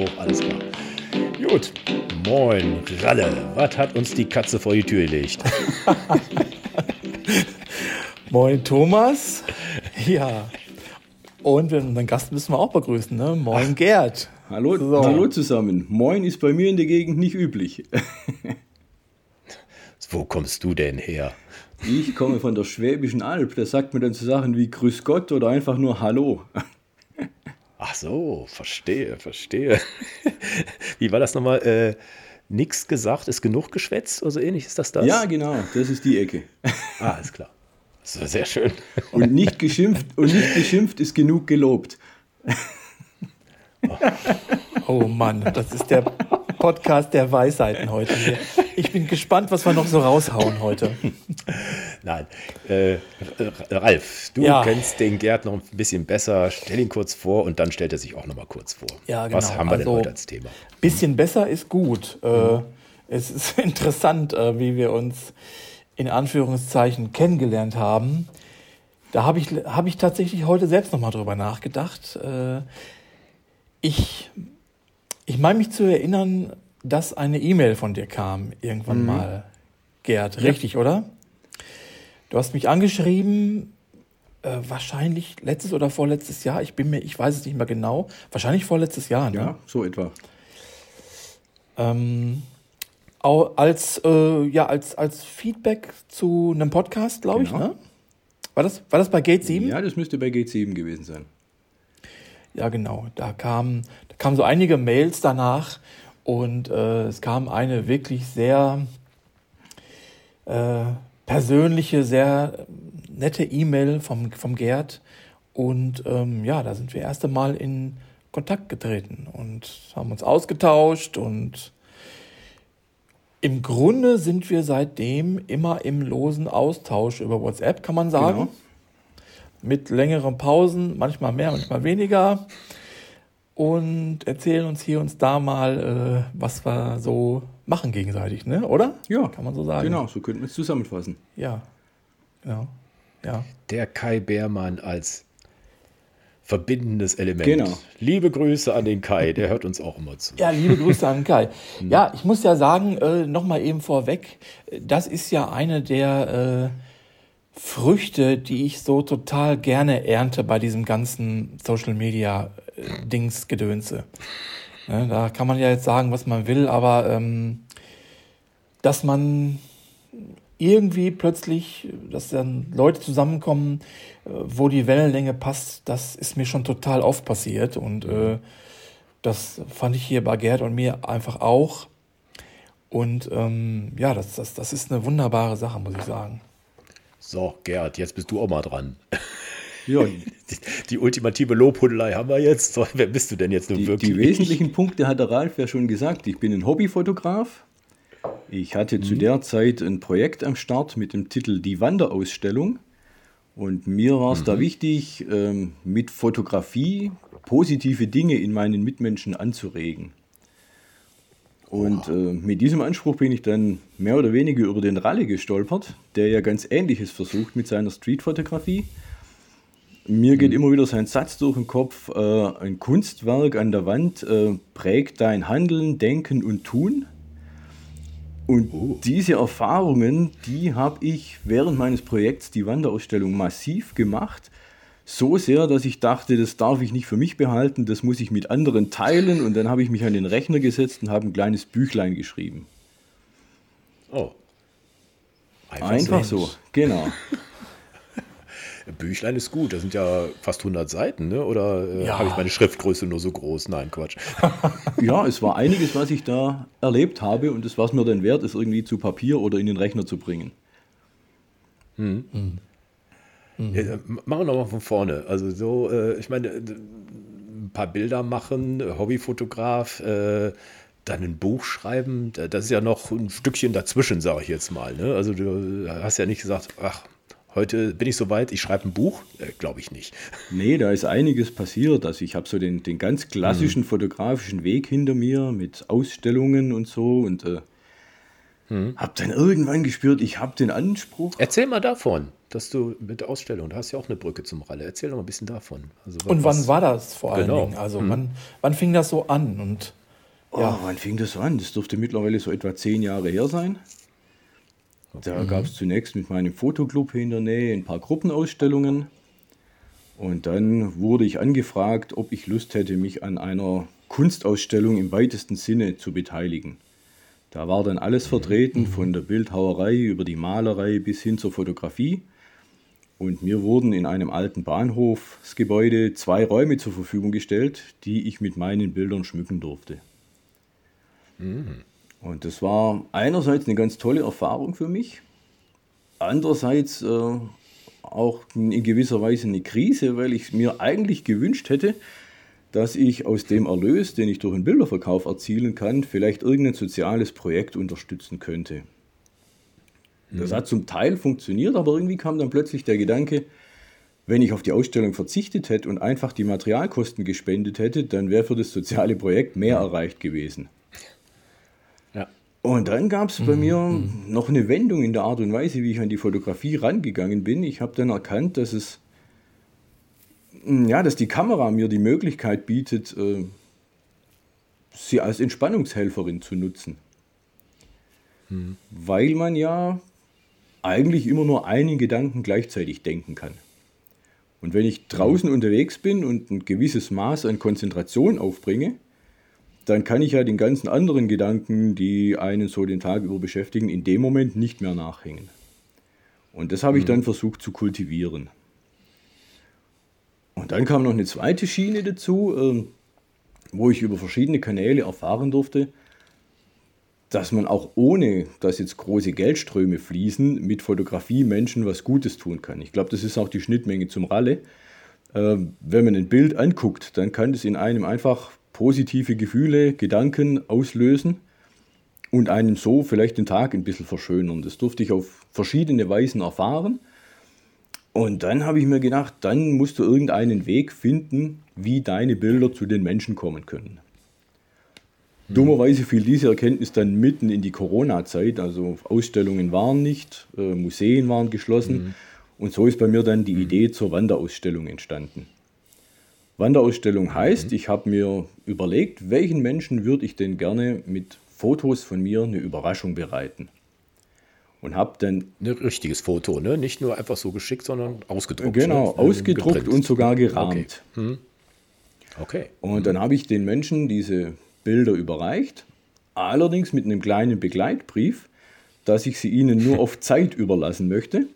hoch, alles klar. Gut, moin, Ralle, was hat uns die Katze vor die Tür gelegt? moin, Thomas. Ja. Und unseren Gast müssen wir auch begrüßen, ne? Moin. Gerd. Hallo, so. hallo zusammen. Moin ist bei mir in der Gegend nicht üblich. Wo kommst du denn her? Ich komme von der Schwäbischen Alb. Da sagt man dann so Sachen wie Grüß Gott oder einfach nur Hallo. Ach so, verstehe, verstehe. Wie war das nochmal? Äh, nix gesagt, ist genug geschwätzt oder so ähnlich? Ist das das? Ja, genau, das ist die Ecke. Ah, ist klar. Das ist sehr schön. Und nicht geschimpft, und nicht geschimpft ist genug gelobt. Oh. oh Mann, das ist der Podcast der Weisheiten heute. Hier. Ich bin gespannt, was wir noch so raushauen heute. Nein, äh, Ralf, du ja. kennst den Gerd noch ein bisschen besser. Stell ihn kurz vor und dann stellt er sich auch noch mal kurz vor. Ja, genau. Was haben wir also, denn heute als Thema? Bisschen besser ist gut. Äh, mhm. es ist interessant, äh, wie wir uns in Anführungszeichen kennengelernt haben. Da habe ich, hab ich tatsächlich heute selbst noch mal drüber nachgedacht. Äh, ich, ich meine mich zu erinnern, dass eine E-Mail von dir kam irgendwann mhm. mal, Gerd. Richtig, ja. oder? Du hast mich angeschrieben, äh, wahrscheinlich letztes oder vorletztes Jahr. Ich bin mir, ich weiß es nicht mehr genau. Wahrscheinlich vorletztes Jahr, ne? Ja, so etwa. Ähm, als, äh, ja, als, als Feedback zu einem Podcast, glaube genau. ich, ne? War das, war das bei Gate 7? Ja, das müsste bei Gate 7 gewesen sein. Ja, genau. Da kamen da kamen so einige Mails danach und äh, es kam eine wirklich sehr äh, persönliche, sehr nette E-Mail vom, vom Gerd. Und ähm, ja, da sind wir erst einmal in Kontakt getreten und haben uns ausgetauscht und im Grunde sind wir seitdem immer im losen Austausch über WhatsApp, kann man sagen. Genau. Mit längeren Pausen, manchmal mehr, manchmal weniger und erzählen uns hier uns da mal, äh, was wir so machen gegenseitig, ne? Oder? Ja. Kann man so sagen. Genau, so könnten wir es zusammenfassen. Ja. Genau. Ja. Der Kai Beermann als verbindendes Element. Genau. Liebe Grüße an den Kai, der hört uns auch immer zu. Ja, liebe Grüße an den Kai. Ja, ich muss ja sagen, äh, nochmal eben vorweg, das ist ja eine der äh, Früchte, die ich so total gerne ernte bei diesem ganzen Social Media äh, Dings Gedönse. Ne, da kann man ja jetzt sagen, was man will, aber ähm, dass man irgendwie plötzlich, dass dann Leute zusammenkommen, äh, wo die Wellenlänge passt, das ist mir schon total oft passiert und äh, das fand ich hier bei Gerd und mir einfach auch. Und ähm, ja, das, das, das ist eine wunderbare Sache, muss ich sagen. So, Gerd, jetzt bist du auch mal dran. Ja. Die, die, ultimative Lobhudelei haben wir jetzt. So, wer bist du denn jetzt nun die, wirklich? Die wesentlichen Punkte hat der Ralf ja schon gesagt. Ich bin ein Hobbyfotograf. Ich hatte mhm. zu der Zeit ein Projekt am Start mit dem Titel Die Wanderausstellung. Und mir war es mhm. da wichtig, ähm, mit Fotografie positive Dinge in meinen Mitmenschen anzuregen. Und äh, mit diesem Anspruch bin ich dann mehr oder weniger über den Ralle gestolpert, der ja ganz Ähnliches versucht mit seiner Streetfotografie. Mir geht mhm. immer wieder sein Satz durch den Kopf, äh, ein Kunstwerk an der Wand äh, prägt dein Handeln, Denken und Tun. Und oh. diese Erfahrungen, die habe ich während meines Projekts, die Wanderausstellung, massiv gemacht so sehr, dass ich dachte, das darf ich nicht für mich behalten, das muss ich mit anderen teilen. Und dann habe ich mich an den Rechner gesetzt und habe ein kleines Büchlein geschrieben. Oh. Einfach, Einfach so, so. genau. Büchlein ist gut, das sind ja fast 100 Seiten, ne? oder äh, ja. habe ich meine Schriftgröße nur so groß? Nein, Quatsch. ja, es war einiges, was ich da erlebt habe und das, was mir dann wert ist, irgendwie zu Papier oder in den Rechner zu bringen. Hm. Hm. Mhm. Ja, machen wir nochmal von vorne. Also so, äh, ich meine, ein paar Bilder machen, Hobbyfotograf, äh, dann ein Buch schreiben, das ist ja noch ein Stückchen dazwischen, sage ich jetzt mal. Ne? Also du hast ja nicht gesagt, ach, heute bin ich soweit, ich schreibe ein Buch. Äh, Glaube ich nicht. Nee, da ist einiges passiert. Also ich habe so den, den ganz klassischen mhm. fotografischen Weg hinter mir mit Ausstellungen und so und äh, mhm. habe dann irgendwann gespürt, ich habe den Anspruch. Erzähl mal davon. Dass du mit der Ausstellung, da hast du ja auch eine Brücke zum Ralle. Erzähl doch mal ein bisschen davon. Also, Und wann war das vor allen genau. Dingen? Also mhm. wann, wann fing das so an? Und, ja. Oh, wann fing das so an? Das dürfte mittlerweile so etwa zehn Jahre her sein. Da mhm. gab es zunächst mit meinem Fotoclub hier in der Nähe ein paar Gruppenausstellungen. Und dann wurde ich angefragt, ob ich Lust hätte, mich an einer Kunstausstellung im weitesten Sinne zu beteiligen. Da war dann alles vertreten, von der Bildhauerei über die Malerei bis hin zur Fotografie. Und mir wurden in einem alten Bahnhofsgebäude zwei Räume zur Verfügung gestellt, die ich mit meinen Bildern schmücken durfte. Mhm. Und das war einerseits eine ganz tolle Erfahrung für mich, andererseits äh, auch in gewisser Weise eine Krise, weil ich mir eigentlich gewünscht hätte, dass ich aus dem Erlös, den ich durch einen Bilderverkauf erzielen kann, vielleicht irgendein soziales Projekt unterstützen könnte. Das mhm. hat zum Teil funktioniert, aber irgendwie kam dann plötzlich der Gedanke, wenn ich auf die Ausstellung verzichtet hätte und einfach die Materialkosten gespendet hätte, dann wäre für das soziale Projekt mehr erreicht gewesen. Ja. Und dann gab es bei mhm. mir mhm. noch eine Wendung in der Art und Weise, wie ich an die Fotografie rangegangen bin. Ich habe dann erkannt, dass es ja, dass die Kamera mir die Möglichkeit bietet, äh, sie als Entspannungshelferin zu nutzen. Hm. Weil man ja eigentlich immer nur einen Gedanken gleichzeitig denken kann. Und wenn ich draußen hm. unterwegs bin und ein gewisses Maß an Konzentration aufbringe, dann kann ich ja den ganzen anderen Gedanken, die einen so den Tag über beschäftigen, in dem Moment nicht mehr nachhängen. Und das habe ich dann versucht zu kultivieren. Und dann kam noch eine zweite Schiene dazu, ähm, wo ich über verschiedene Kanäle erfahren durfte, dass man auch ohne, dass jetzt große Geldströme fließen, mit Fotografie Menschen was Gutes tun kann. Ich glaube, das ist auch die Schnittmenge zum Ralle. Ähm, wenn man ein Bild anguckt, dann kann es in einem einfach positive Gefühle, Gedanken auslösen und einem so vielleicht den Tag ein bisschen verschönern. Das durfte ich auf verschiedene Weisen erfahren. Und dann habe ich mir gedacht, dann musst du irgendeinen Weg finden, wie deine Bilder zu den Menschen kommen können. Mhm. Dummerweise fiel diese Erkenntnis dann mitten in die Corona-Zeit. Also Ausstellungen waren nicht, äh, Museen waren geschlossen. Mhm. Und so ist bei mir dann die mhm. Idee zur Wanderausstellung entstanden. Wanderausstellung heißt, mhm. ich habe mir überlegt, welchen Menschen würde ich denn gerne mit Fotos von mir eine Überraschung bereiten und habe dann. Ein richtiges Foto, ne? Nicht nur einfach so geschickt, sondern ausgedruckt. Genau, ne? ausgedruckt Geprint. und sogar gerahmt. Okay. Hm. okay. Und dann habe ich den Menschen diese Bilder überreicht, allerdings mit einem kleinen Begleitbrief, dass ich sie ihnen nur auf Zeit überlassen möchte.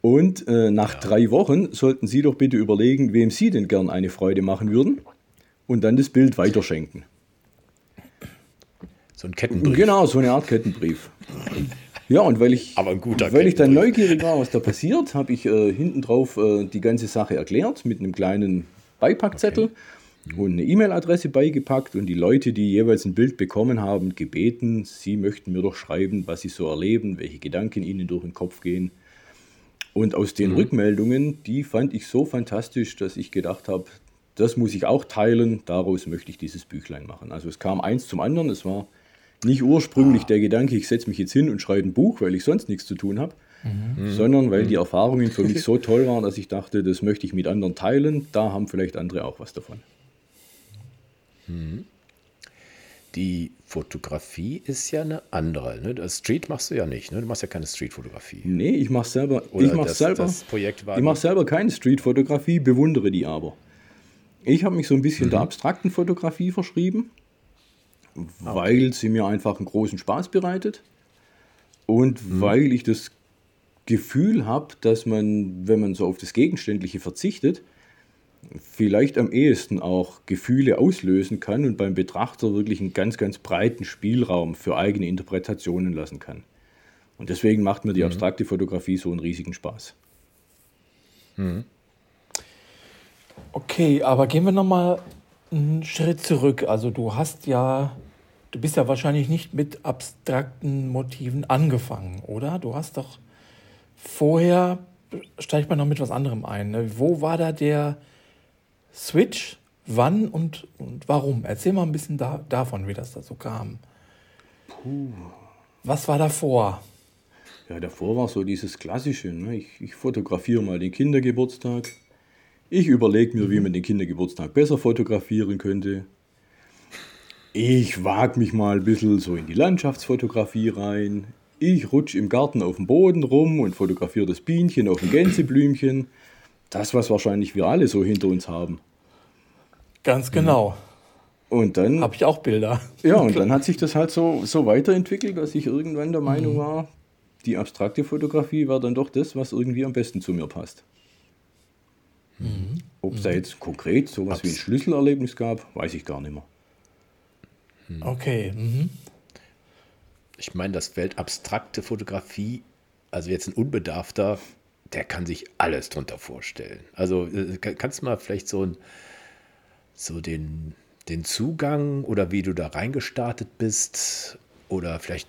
Und äh, nach ja. drei Wochen sollten Sie doch bitte überlegen, wem Sie denn gern eine Freude machen würden und dann das Bild weiterschenken. So ein Kettenbrief. Genau, so eine Art Kettenbrief. Ja, und weil ich, weil ich dann neugierig war, was da passiert, habe ich äh, hinten drauf äh, die ganze Sache erklärt mit einem kleinen Beipackzettel okay. Und eine E-Mail-Adresse beigepackt und die Leute, die jeweils ein Bild bekommen haben, gebeten, sie möchten mir doch schreiben, was sie so erleben, welche Gedanken ihnen durch den Kopf gehen. Und aus den mhm. Rückmeldungen, die fand ich so fantastisch, dass ich gedacht habe, das muss ich auch teilen, daraus möchte ich dieses Büchlein machen. Also es kam eins zum anderen, es war nicht ursprünglich ah. der Gedanke, ich setze mich jetzt hin und schreibe ein Buch, weil ich sonst nichts zu tun habe, mhm. sondern weil mhm. die Erfahrungen für mich so toll waren, dass ich dachte, das möchte ich mit anderen teilen. Da haben vielleicht andere auch was davon. Mhm. Die Fotografie ist ja eine andere. Ne? Das Street machst du ja nicht. Ne? Du machst ja keine Streetfotografie. Nee, ich mache selber. Oder ich mache selber. Das Projekt war ich mache selber keine Streetfotografie, bewundere die aber. Ich habe mich so ein bisschen mhm. der abstrakten Fotografie verschrieben Ah, weil sie mir einfach einen großen Spaß bereitet und mhm. weil ich das Gefühl habe, dass man, wenn man so auf das Gegenständliche verzichtet, vielleicht am ehesten auch Gefühle auslösen kann und beim Betrachter wirklich einen ganz, ganz breiten Spielraum für eigene Interpretationen lassen kann. Und deswegen macht mir die mhm. abstrakte Fotografie so einen riesigen Spaß. Mhm. Okay, aber gehen wir nochmal einen Schritt zurück. Also du hast ja Du bist ja wahrscheinlich nicht mit abstrakten Motiven angefangen, oder? Du hast doch vorher, steigt man noch mit was anderem ein. Ne? Wo war da der Switch? Wann und, und warum? Erzähl mal ein bisschen da, davon, wie das da so kam. Puh. Was war davor? ja, davor war so dieses Klassische. Ne? Ich, ich fotografiere mal den Kindergeburtstag. Ich überlege mir, wie man den Kindergeburtstag besser fotografieren könnte. Ich wage mich mal ein bisschen so in die Landschaftsfotografie rein. Ich rutsche im Garten auf dem Boden rum und fotografiere das Bienchen auf dem Gänseblümchen. Das, was wahrscheinlich wir alle so hinter uns haben. Ganz genau. Und dann. Habe ich auch Bilder. Ja, und dann hat sich das halt so, so weiterentwickelt, dass ich irgendwann der Meinung war, die abstrakte Fotografie war dann doch das, was irgendwie am besten zu mir passt. Mhm. Ob es da jetzt konkret sowas Abs wie ein Schlüsselerlebnis gab, weiß ich gar nicht mehr. Okay. Mhm. Ich meine, das Feld abstrakte Fotografie, also jetzt ein Unbedarfter, der kann sich alles drunter vorstellen. Also äh, kannst du mal vielleicht so, ein, so den, den Zugang oder wie du da reingestartet bist oder vielleicht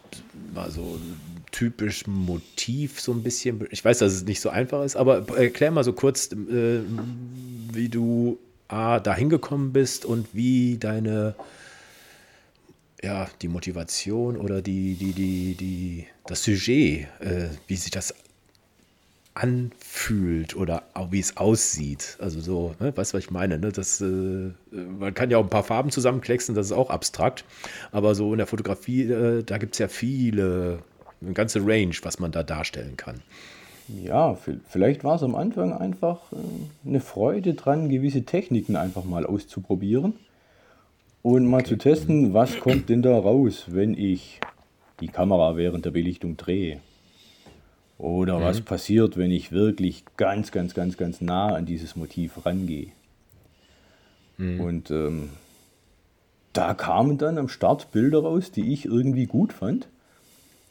mal so ein typisch Motiv so ein bisschen. Ich weiß, dass es nicht so einfach ist, aber erklär mal so kurz, äh, wie du A, da hingekommen bist und wie deine ja, die Motivation oder die, die, die, die, das Sujet, äh, wie sich das anfühlt oder wie es aussieht. Also so, ne, weißt du, was ich meine? Ne? Das, äh, man kann ja auch ein paar Farben zusammenklecksen, das ist auch abstrakt. Aber so in der Fotografie, äh, da gibt es ja viele, eine ganze Range, was man da darstellen kann. Ja, vielleicht war es am Anfang einfach äh, eine Freude dran, gewisse Techniken einfach mal auszuprobieren und mal okay. zu testen, was kommt denn da raus, wenn ich die Kamera während der Belichtung drehe. Oder mhm. was passiert, wenn ich wirklich ganz, ganz, ganz, ganz nah an dieses Motiv rangehe. Mhm. Und ähm, da kamen dann am Start Bilder raus, die ich irgendwie gut fand.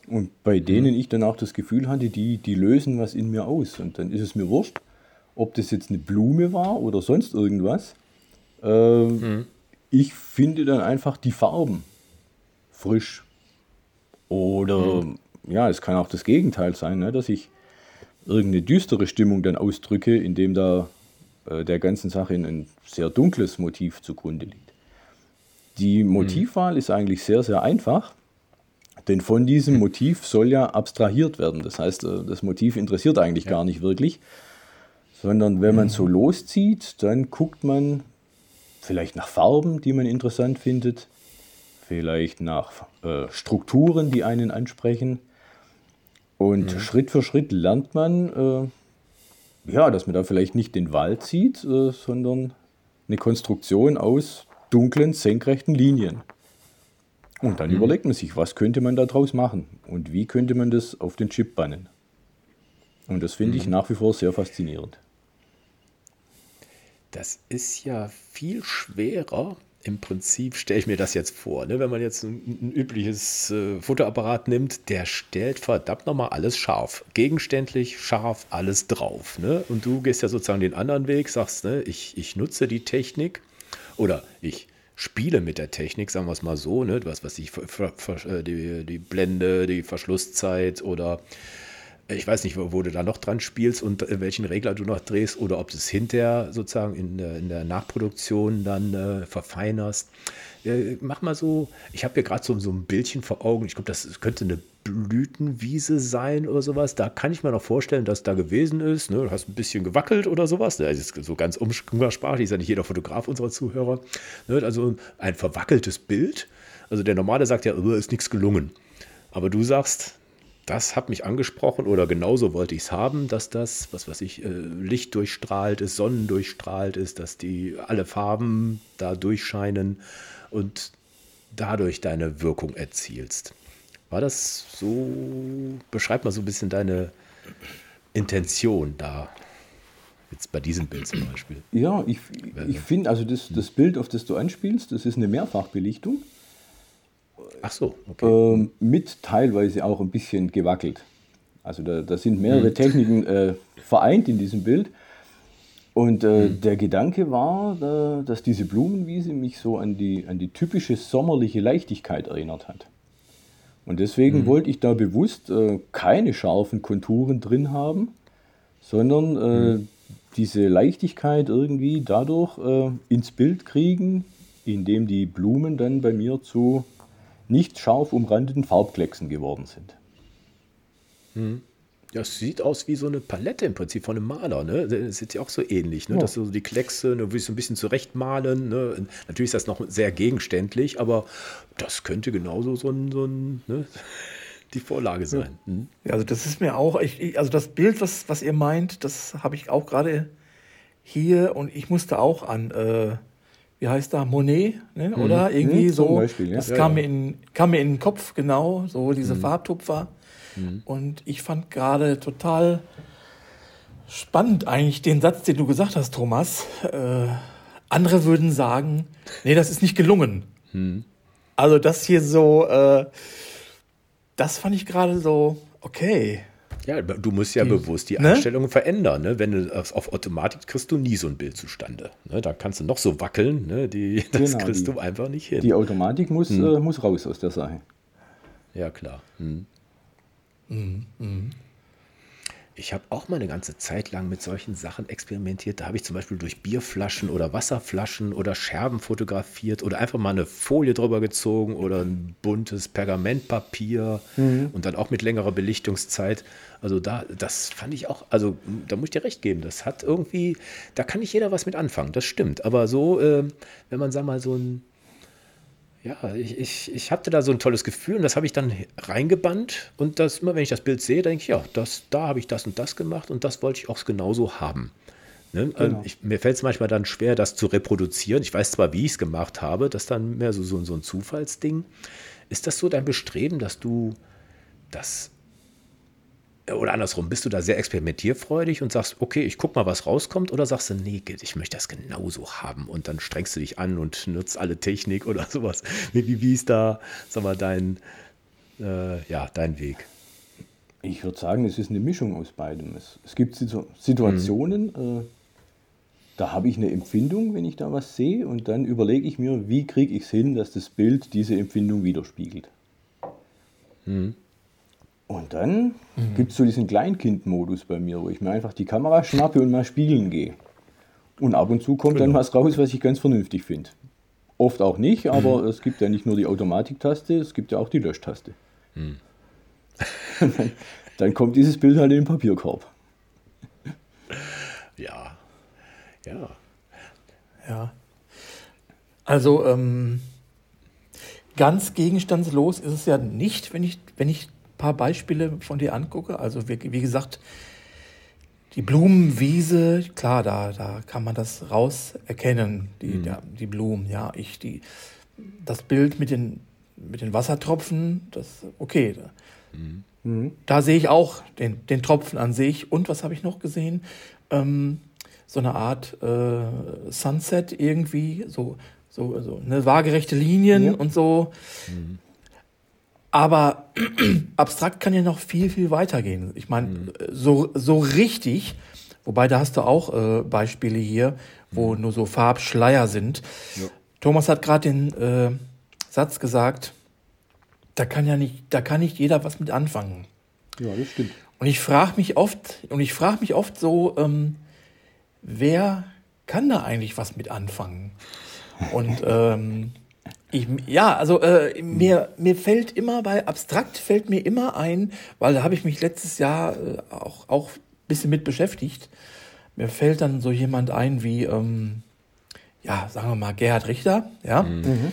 Und bei mhm. denen ich dann auch das Gefühl hatte, die, die lösen was in mir aus. Und dann ist es mir wurscht, ob das jetzt eine Blume war oder sonst irgendwas. Ähm, ich finde dann einfach die Farben frisch. Oder mhm. Ja, es kann auch das Gegenteil sein, ne, dass ich irgendeine düstere Stimmung dann ausdrücke, indem da äh, der ganzen Sache ein sehr dunkles Motiv zugrunde liegt. Die mhm. Motivwahl mhm. ist eigentlich sehr, sehr einfach, denn von diesem Motiv soll ja abstrahiert werden. Das heißt, äh, das Motiv interessiert eigentlich ja. gar nicht wirklich, sondern wenn man mhm. so loszieht, dann guckt man, vielleicht nach Farben, die man interessant findet, vielleicht nach äh, Strukturen, die einen ansprechen. Und mhm. Schritt für Schritt lernt man, äh, ja, dass man da vielleicht nicht den Wald sieht, äh, sondern eine Konstruktion aus dunklen, senkrechten Linien. Und dann mhm. überlegt man sich, was könnte man daraus machen und wie könnte man das auf den Chip bannen. Und das finde mhm. ich nach wie vor sehr faszinierend. Das ist ja viel schwerer. Im Prinzip stelle ich mir das jetzt vor. Ne? Wenn man jetzt ein, ein übliches äh, Fotoapparat nimmt, der stellt verdammt nochmal alles scharf. Gegenständlich, scharf, alles drauf. Ne? Und du gehst ja sozusagen den anderen Weg, sagst, ne, ich, ich nutze die Technik oder ich spiele mit der Technik, sagen wir es mal so, ne? was weiß ich, äh, die, die Blende, die Verschlusszeit oder ich weiß nicht, wo, du da noch dran spielst und äh, welchen Regler du noch drehst oder ob du es hinterher sozusagen in der, in der Nachproduktion dann äh, verfeinerst. Äh, mach mal so, ich habe hier gerade so, so ein Bildchen vor Augen, ich glaube, das könnte eine Blütenwiese sein oder sowas. Da kann ich mir noch vorstellen, dass da gewesen ist. Ne? Du hast ein bisschen gewackelt oder sowas. Das ist so ganz umgangssprachlich, ist ja nicht jeder Fotograf unserer Zuhörer. Ne? Also ein verwackeltes Bild. Also der Normale sagt ja, ist nichts gelungen. Aber du sagst, das hat mich angesprochen oder genauso wollte ich es haben, dass das, was weiß ich, äh, Licht durchstrahlt ist, Sonnen durchstrahlt ist, dass die alle Farben da durchscheinen und dadurch deine Wirkung erzielst. War das so? Beschreib mal so ein bisschen deine Intention da. Jetzt bei diesem Bild zum Beispiel. Ja, ich, ich finde, also das, das Bild, auf das du anspielst, das ist eine Mehrfachbelichtung. Ach so, okay. Ähm, mit teilweise auch ein bisschen gewackelt. Also da, da sind mehrere hm. Techniken äh, vereint in diesem Bild. Und äh, hm. der Gedanke war, da, dass diese Blumenwiese mich so an die, an die typische sommerliche Leichtigkeit erinnert hat. Und deswegen hm. wollte ich da bewusst äh, keine scharfen Konturen drin haben, sondern äh, hm. diese Leichtigkeit irgendwie dadurch äh, ins Bild kriegen, indem die Blumen dann bei mir zu nicht scharf umrandeten Farbklecksen geworden sind. Ja, es sieht aus wie so eine Palette im Prinzip von einem Maler. Ne? Das ist ja auch so ähnlich, ne? dass so die Kleckse, ne, wie so ein bisschen zurechtmalen. Ne? Natürlich ist das noch sehr gegenständlich, aber das könnte genauso so ein, so ein ne? die Vorlage sein. Mhm. Ja, also das ist mir auch, ich, also das Bild, was, was ihr meint, das habe ich auch gerade hier und ich musste auch an, äh, wie heißt da, Monet, ne? Mhm. oder irgendwie mhm, so. Beispiel, ja. Das ja, kam, ja. Mir in, kam mir in den Kopf, genau, so diese mhm. Farbtupfer. Mhm. Und ich fand gerade total spannend eigentlich den Satz, den du gesagt hast, Thomas. Äh, andere würden sagen, nee, das ist nicht gelungen. Mhm. Also das hier so, äh, das fand ich gerade so, okay. Ja, du musst ja die, bewusst die ne? Einstellungen verändern. Ne? Wenn du auf Automatik kriegst du nie so ein Bild zustande. Ne? Da kannst du noch so wackeln, ne? die, das genau, kriegst die, du einfach nicht hin. Die Automatik muss, hm. äh, muss raus aus der Sache. Ja, klar. Hm. Mhm. Ich habe auch mal eine ganze Zeit lang mit solchen Sachen experimentiert. Da habe ich zum Beispiel durch Bierflaschen oder Wasserflaschen oder Scherben fotografiert oder einfach mal eine Folie drüber gezogen oder ein buntes Pergamentpapier mhm. und dann auch mit längerer Belichtungszeit. Also da, das fand ich auch, also da muss ich dir recht geben. Das hat irgendwie, da kann nicht jeder was mit anfangen. Das stimmt. Aber so, äh, wenn man, sag mal, so ein ja, ich, ich, ich hatte da so ein tolles Gefühl und das habe ich dann reingebannt. Und das, immer wenn ich das Bild sehe, denke ich, ja, das, da habe ich das und das gemacht und das wollte ich auch genauso haben. Ne? Also genau. Ich, mir fällt es manchmal dann schwer, das zu reproduzieren. Ich weiß zwar, wie ich es gemacht habe, das ist dann mehr so, so, so ein Zufallsding. Ist das so dein Bestreben, dass du das oder andersrum, bist du da sehr experimentierfreudig und sagst, okay, ich guck mal, was rauskommt, oder sagst du, nee, ich möchte das genauso haben und dann strengst du dich an und nutzt alle Technik oder sowas. Wie, wie ist da, sag mal, dein, äh, ja, dein Weg? Ich würde sagen, es ist eine Mischung aus beidem. Es, es gibt Situationen, mhm. äh, da habe ich eine Empfindung, wenn ich da was sehe, und dann überlege ich mir, wie kriege ich es hin, dass das Bild diese Empfindung widerspiegelt. Mhm. Und dann mhm. gibt es so diesen Kleinkind-Modus bei mir, wo ich mir einfach die Kamera schnappe und mal spielen gehe. Und ab und zu kommt genau. dann was raus, was ich ganz vernünftig finde. Oft auch nicht, aber mhm. es gibt ja nicht nur die Automatiktaste, es gibt ja auch die Löschtaste. Mhm. dann, dann kommt dieses Bild halt in den Papierkorb. Ja, ja. Ja. Also ähm, ganz gegenstandslos ist es ja nicht, wenn ich, wenn ich paar Beispiele von dir angucke, also wie, wie gesagt, die Blumenwiese, klar, da, da kann man das raus erkennen, die, mhm. der, die Blumen, ja. Ich, die, das Bild mit den, mit den Wassertropfen, das, okay. Mhm. mhm. Da sehe ich auch den, den Tropfen an sich. Und was habe ich noch gesehen? Ähm, so eine Art äh, Sunset irgendwie, so, so, so eine waagerechte Linien ja. und so. Mhm. Aber abstrakt kann ja noch viel, viel weiter gehen. Ich meine, mhm. so, so richtig, wobei da hast du auch äh, Beispiele hier, wo mhm. nur so Farbschleier sind. Ja. Thomas hat gerade den äh, Satz gesagt, da kann ja nicht, da kann nicht jeder was mit anfangen. Ja, das stimmt. Und ich frage mich oft, und ich frage mich oft so, ähm, wer kann da eigentlich was mit anfangen? Und ähm, ich, ja, also äh, mir, mir fällt immer bei abstrakt fällt mir immer ein, weil da habe ich mich letztes Jahr äh, auch, auch ein bisschen mit beschäftigt. Mir fällt dann so jemand ein wie, ähm, ja, sagen wir mal, Gerhard Richter, ja. Mhm.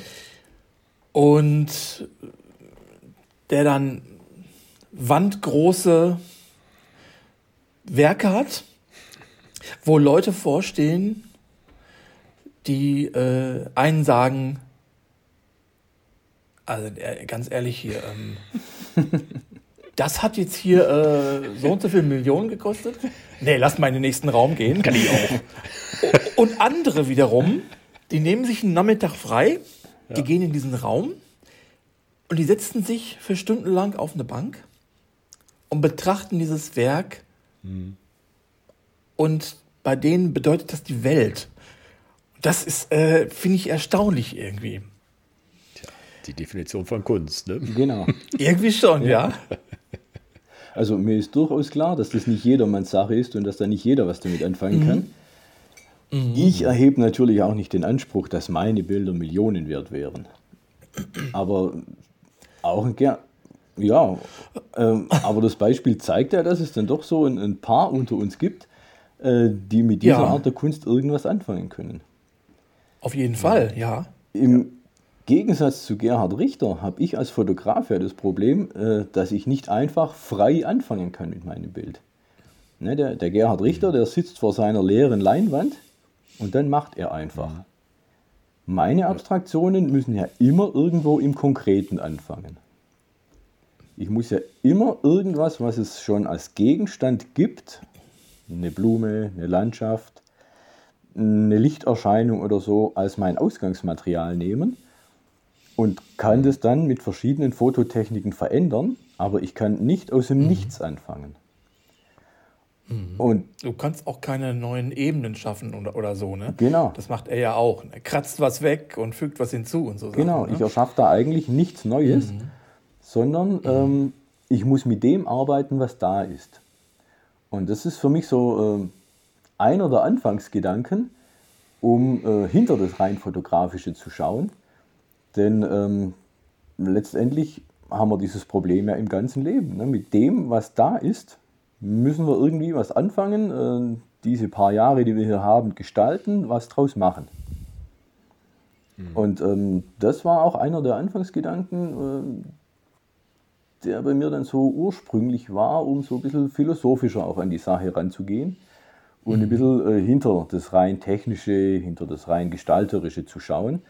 Und der dann wandgroße Werke hat, wo Leute vorstehen, die äh, einen sagen, also äh, ganz ehrlich hier, ähm, das hat jetzt hier äh, so und so viele Millionen gekostet. Nee, lass mal in den nächsten Raum gehen. Kann ich auch. Und andere wiederum, die nehmen sich einen Nachmittag frei, ja. die gehen in diesen Raum und die setzen sich für Stunden lang auf eine Bank und betrachten dieses Werk. Mhm. Und bei denen bedeutet das die Welt. Das ist, äh, finde ich, erstaunlich irgendwie. Die Definition von Kunst, ne? Genau. Irgendwie schon, ja. Also mir ist durchaus klar, dass das nicht jedermanns Sache ist und dass da nicht jeder was damit anfangen mhm. kann. Mhm. Ich erhebe natürlich auch nicht den Anspruch, dass meine Bilder Millionen wert wären. Aber auch ein Ger Ja, ähm, aber das Beispiel zeigt ja, dass es dann doch so ein, ein paar unter uns gibt, äh, die mit dieser ja. Art der Kunst irgendwas anfangen können. Auf jeden Fall, ja. Im Gegensatz zu Gerhard Richter habe ich als Fotograf ja das Problem, äh, dass ich nicht einfach frei anfangen kann mit meinem Bild. Ne, der, der Gerhard Richter, der sitzt vor seiner leeren Leinwand und dann macht er einfach. Meine Abstraktionen müssen ja immer irgendwo im Konkreten anfangen. Ich muss ja immer irgendwas, was es schon als Gegenstand gibt, eine Blume, eine Landschaft, eine Lichterscheinung oder so, als mein Ausgangsmaterial nehmen und kann das dann mit verschiedenen Fototechniken verändern, aber ich kann nicht aus dem mhm. Nichts anfangen. Mhm. Und du kannst auch keine neuen Ebenen schaffen oder, oder so, ne? Genau. Das macht er ja auch. Er kratzt was weg und fügt was hinzu und so. Genau, Sachen, ne? ich erschaffe da eigentlich nichts Neues, mhm. sondern mhm. ähm, ich muss mit dem arbeiten, was da ist. Und das ist für mich so äh, einer der Anfangsgedanken, um äh, hinter das rein fotografische zu schauen. Denn ähm, letztendlich haben wir dieses Problem ja im ganzen Leben. Ne? Mit dem, was da ist, müssen wir irgendwie was anfangen, äh, diese paar Jahre, die wir hier haben, gestalten, was draus machen. Mhm. Und ähm, das war auch einer der Anfangsgedanken, äh, der bei mir dann so ursprünglich war, um so ein bisschen philosophischer auch an die Sache ranzugehen und mhm. ein bisschen äh, hinter das rein technische, hinter das rein gestalterische zu schauen.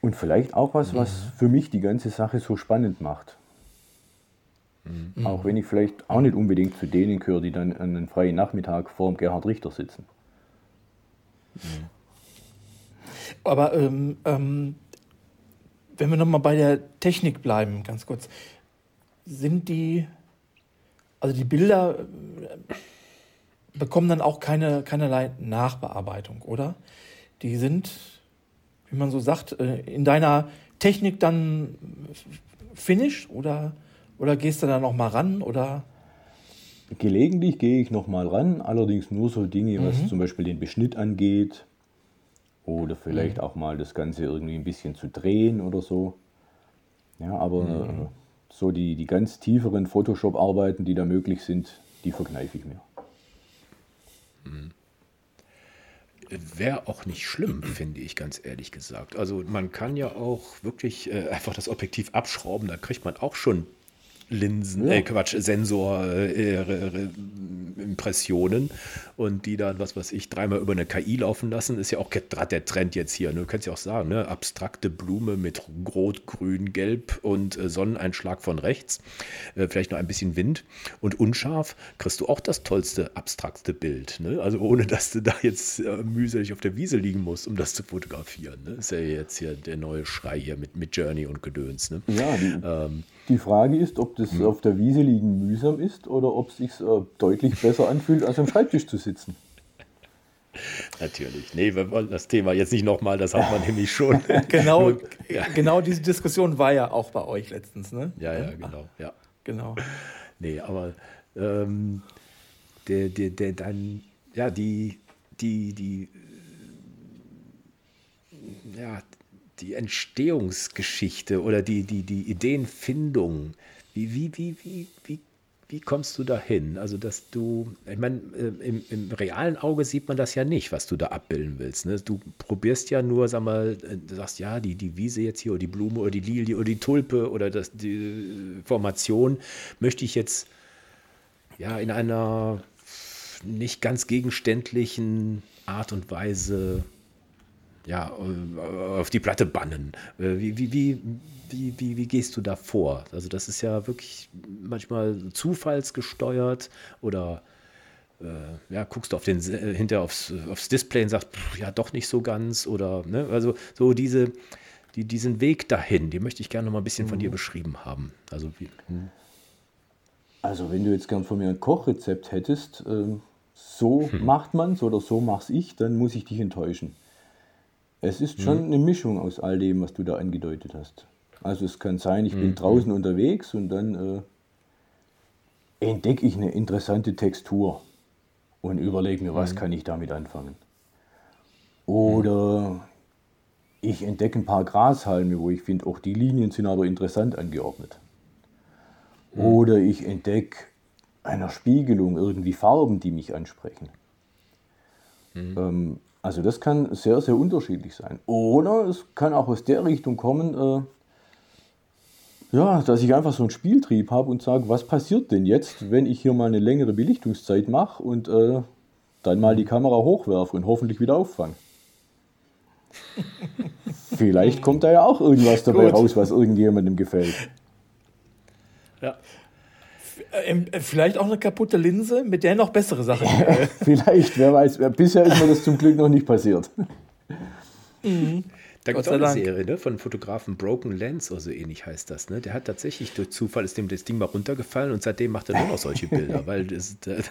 Und vielleicht auch was, was mhm. für mich die ganze Sache so spannend macht. Mhm. Auch wenn ich vielleicht auch nicht unbedingt zu denen gehöre, die dann an einem freien Nachmittag vor dem Gerhard Richter sitzen. Mhm. Aber ähm, ähm, wenn wir nochmal bei der Technik bleiben, ganz kurz, sind die, also die Bilder äh, bekommen dann auch keine, keinerlei Nachbearbeitung, oder? Die sind, wie man so sagt, äh, in deiner Technik dann finished oder oder gehst du da noch mal ran? Oder? Gelegentlich gehe ich noch mal ran, allerdings nur so Dinge, was mhm. zum Beispiel den Beschnitt angeht. Oder vielleicht mhm. auch mal das Ganze irgendwie ein bisschen zu drehen oder so. Ja, aber mhm. so die, die ganz tieferen Photoshop-Arbeiten, die da möglich sind, die verkneife ich mir. Mhm. Wäre auch nicht schlimm, finde ich ganz ehrlich gesagt. Also man kann ja auch wirklich äh, einfach das Objektiv abschrauben, da kriegt man auch schon Linsen, ja. äh, Quatsch, Sensor, äh, äh, Impressionen und die dann, was weiß ich, dreimal über eine KI laufen lassen, ist ja auch gerade der Trend jetzt hier. Ne? Du kannst ja auch sagen, ne? abstrakte Blume mit Rot, Grün, Gelb und äh, Sonneneinschlag von rechts, äh, vielleicht noch ein bisschen Wind und unscharf, kriegst du auch das tollste, abstrakte Bild. Ne? Also ohne, dass du da jetzt äh, mühselig auf der Wiese liegen musst, um das zu fotografieren. Ne? Ist ja jetzt hier der neue Schrei hier mit, mit Journey und Gedöns. Ne? Ja, die, ähm, die Frage ist, ob das hm. auf der Wiese liegen mühsam ist oder ob es sich äh, deutlich besser anfühlt, als am Schreibtisch zu sitzen. Natürlich. Nee, wir wollen das Thema jetzt nicht nochmal, das hat man nämlich schon. genau, ja. genau diese Diskussion war ja auch bei euch letztens, ne? Ja, ja, genau. Ja. Genau. Nee, aber ähm, der, der, der, dann, ja, die, die, die, ja, die Entstehungsgeschichte oder die, die, die Ideenfindung, wie, wie, wie, wie, wie, kommst du dahin? Also, dass du, ich meine, äh, im, im, realen Auge sieht man das ja nicht, was du da abbilden willst. Ne? Du probierst ja nur, sag mal, äh, du sagst, ja, die, die Wiese jetzt hier oder die Blume oder die Lilie oder die Tulpe oder das, die Formation möchte ich jetzt ja in einer nicht ganz gegenständlichen Art und Weise ja, äh, auf die Platte bannen. Äh, wie, wie, wie, wie, wie, wie gehst du da vor? Also das ist ja wirklich manchmal zufallsgesteuert oder äh, ja, guckst du auf den, äh, hinter aufs, aufs Display und sagst, pff, ja, doch nicht so ganz oder, ne? also so diese, die, diesen Weg dahin, den möchte ich gerne noch mal ein bisschen von dir mhm. beschrieben haben. Also, wie, hm. also wenn du jetzt gern von mir ein Kochrezept hättest, äh, so hm. macht man es oder so mach's ich, dann muss ich dich enttäuschen. Es ist schon hm. eine Mischung aus all dem, was du da angedeutet hast. Also es kann sein, ich bin hm. draußen unterwegs und dann äh, entdecke ich eine interessante Textur und überlege mir, was hm. kann ich damit anfangen. Oder ich entdecke ein paar Grashalme, wo ich finde, auch die Linien sind aber interessant angeordnet. Oder ich entdecke einer Spiegelung irgendwie Farben, die mich ansprechen. Ähm, also das kann sehr, sehr unterschiedlich sein. Oder es kann auch aus der Richtung kommen, äh, ja, dass ich einfach so einen Spieltrieb habe und sage, was passiert denn jetzt, wenn ich hier mal eine längere Belichtungszeit mache und äh, dann mal die Kamera hochwerfe und hoffentlich wieder auffange. Vielleicht kommt da ja auch irgendwas dabei Gut. raus, was irgendjemandem gefällt. Ja. Äh, äh, Vielleicht auch eine kaputte Linse, mit der noch bessere Sachen. äh, Vielleicht, wer weiß. Bisher ist mir das zum Glück noch nicht passiert. Da gibt es eine Dank. Serie ne, von Fotografen Broken Lens oder so ähnlich heißt das. Ne? Der hat tatsächlich durch Zufall ist dem das Ding mal runtergefallen und seitdem macht er nur noch solche Bilder, weil das, der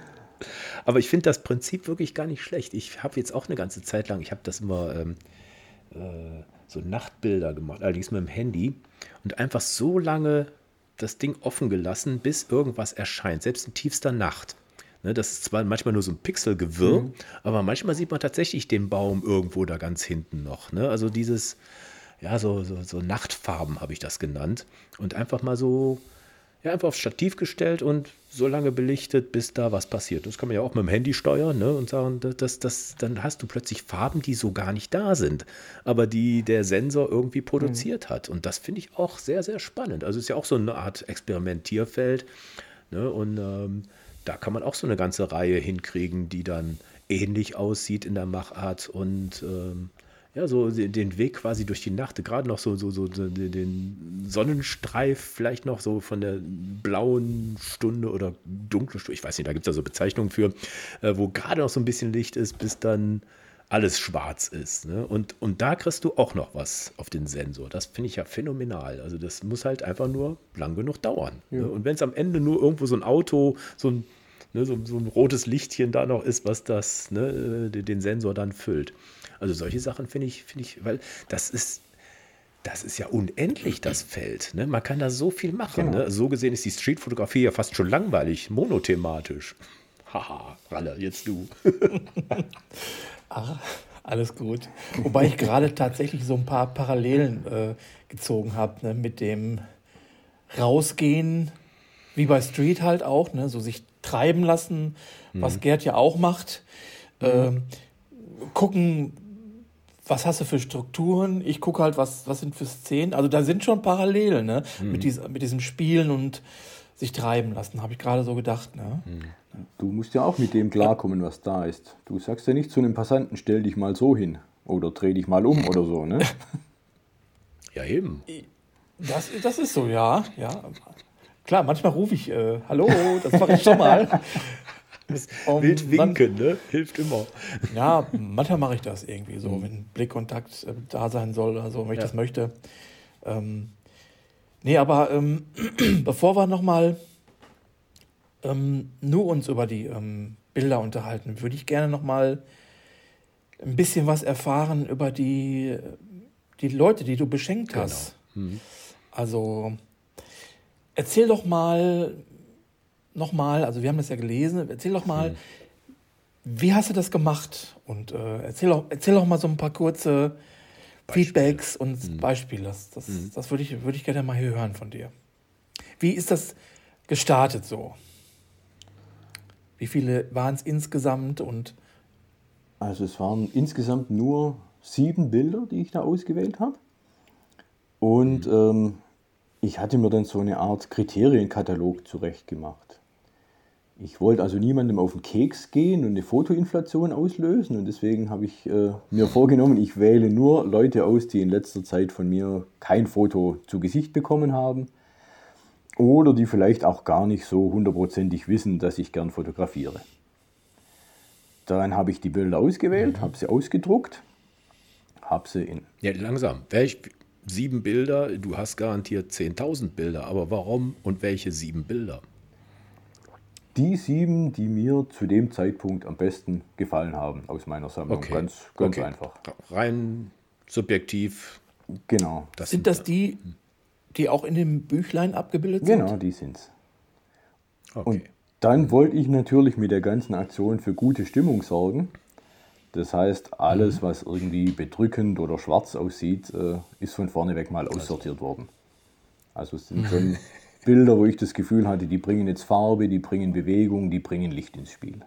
Aber ich finde das Prinzip wirklich gar nicht schlecht. Ich habe jetzt auch eine ganze Zeit lang, ich habe das immer ähm, äh, so Nachtbilder gemacht, allerdings mit dem Handy und einfach so lange das Ding offen gelassen, bis irgendwas erscheint, selbst in tiefster Nacht. Ne, das ist zwar manchmal nur so ein Pixelgewirr, aber manchmal sieht man tatsächlich den Baum irgendwo da ganz hinten noch. Ne? Also dieses, ja, so, so, so Nachtfarben habe ich das genannt. Und einfach mal so, ja, einfach aufs Stativ gestellt und so lange belichtet, bis da was passiert. Das kann man ja auch mit dem Handy steuern ne? und sagen, das, das, dann hast du plötzlich Farben, die so gar nicht da sind, aber die der Sensor irgendwie produziert hat. Und das finde ich auch sehr, sehr spannend. Also es ist ja auch so eine Art Experimentierfeld. Ne? Und ähm, da kann man auch so eine ganze Reihe hinkriegen, die dann ähnlich aussieht in der Machart und ähm, ja, so den Weg quasi durch die Nacht, gerade noch so, so, so den Sonnenstreif, vielleicht noch so von der blauen Stunde oder dunklen Stunde, ich weiß nicht, da gibt es ja so Bezeichnungen für, äh, wo gerade noch so ein bisschen Licht ist, bis dann alles schwarz ist. Ne? Und, und da kriegst du auch noch was auf den Sensor. Das finde ich ja phänomenal. Also das muss halt einfach nur lang genug dauern. Ne? Und wenn es am Ende nur irgendwo so ein Auto, so ein, ne, so, so ein rotes Lichtchen da noch ist, was das, ne, äh, den Sensor dann füllt. Also solche Sachen finde ich, finde ich, weil das ist, das ist ja unendlich, das Feld. Ne? Man kann da so viel machen. Ne? So gesehen ist die Streetfotografie ja fast schon langweilig, monothematisch. Haha, Ralle, jetzt du. Ach, alles gut. Wobei ich gerade tatsächlich so ein paar Parallelen äh, gezogen habe ne, mit dem Rausgehen, wie bei Street halt auch, ne, so sich treiben lassen, was Gerd ja auch macht. Ähm, gucken, was hast du für Strukturen? Ich gucke halt, was, was sind für Szenen. Also da sind schon Parallelen ne, mit, dies, mit diesem Spielen und sich treiben lassen, habe ich gerade so gedacht. Ne? Du musst ja auch mit dem klarkommen, was da ist. Du sagst ja nicht zu einem Passanten, stell dich mal so hin oder dreh dich mal um oder so, ne? Ja, eben. Das, das ist so, ja. ja. Klar, manchmal rufe ich, äh, hallo, das mache ich schon mal. Um Wild winken, ne? Hilft immer. Ja, manchmal mache ich das irgendwie so, wenn Blickkontakt äh, da sein soll oder so, wenn ich Ja. das möchte. Ähm, nee, aber ähm, bevor wir nochmal ähm, nur uns über die ähm, Bilder unterhalten, würde ich gerne nochmal ein bisschen was erfahren über die, die Leute, die du beschenkt hast. Also erzähl doch mal nochmal, also wir haben das ja gelesen, erzähl doch mal, wie hast du das gemacht? Und äh, erzähl, auch, erzähl auch mal so ein paar kurze Feedbacks und Beispiele. Das, das, das würde ich, würde ich gerne mal hier hören von dir. Wie ist das gestartet so? Wie viele waren es insgesamt und Also es waren insgesamt nur sieben Bilder, die ich da ausgewählt habe. Und ähm, ich hatte mir dann so eine Art Kriterienkatalog zurechtgemacht. Ich wollte also niemandem auf den Keks gehen und eine Fotoinflation auslösen und deswegen habe ich äh, mir vorgenommen, ich wähle nur Leute aus, die in letzter Zeit von mir kein Foto zu Gesicht bekommen haben oder die vielleicht auch gar nicht so hundertprozentig wissen, dass ich gern fotografiere. Dann habe ich die Bilder ausgewählt, habe sie ausgedruckt, habe sie in Ja, langsam. Welch, sieben Bilder, du hast garantiert 10.000 Bilder, aber warum und welche sieben Bilder? die sieben, die mir zu dem Zeitpunkt am besten gefallen haben aus meiner Sammlung. Ganz, ganz Okay. einfach. Rein subjektiv. Genau. Das sind das die, die auch in dem Büchlein abgebildet Genau, sind? die sind's. Okay. Und dann wollte ich natürlich mit der ganzen Aktion für gute Stimmung sorgen. Das heißt, alles, was irgendwie bedrückend oder schwarz aussieht, äh, ist von vorne weg mal aussortiert worden. Also es sind schon Bilder, wo ich das Gefühl hatte, die bringen jetzt Farbe, die bringen Bewegung, die bringen Licht ins Spiel.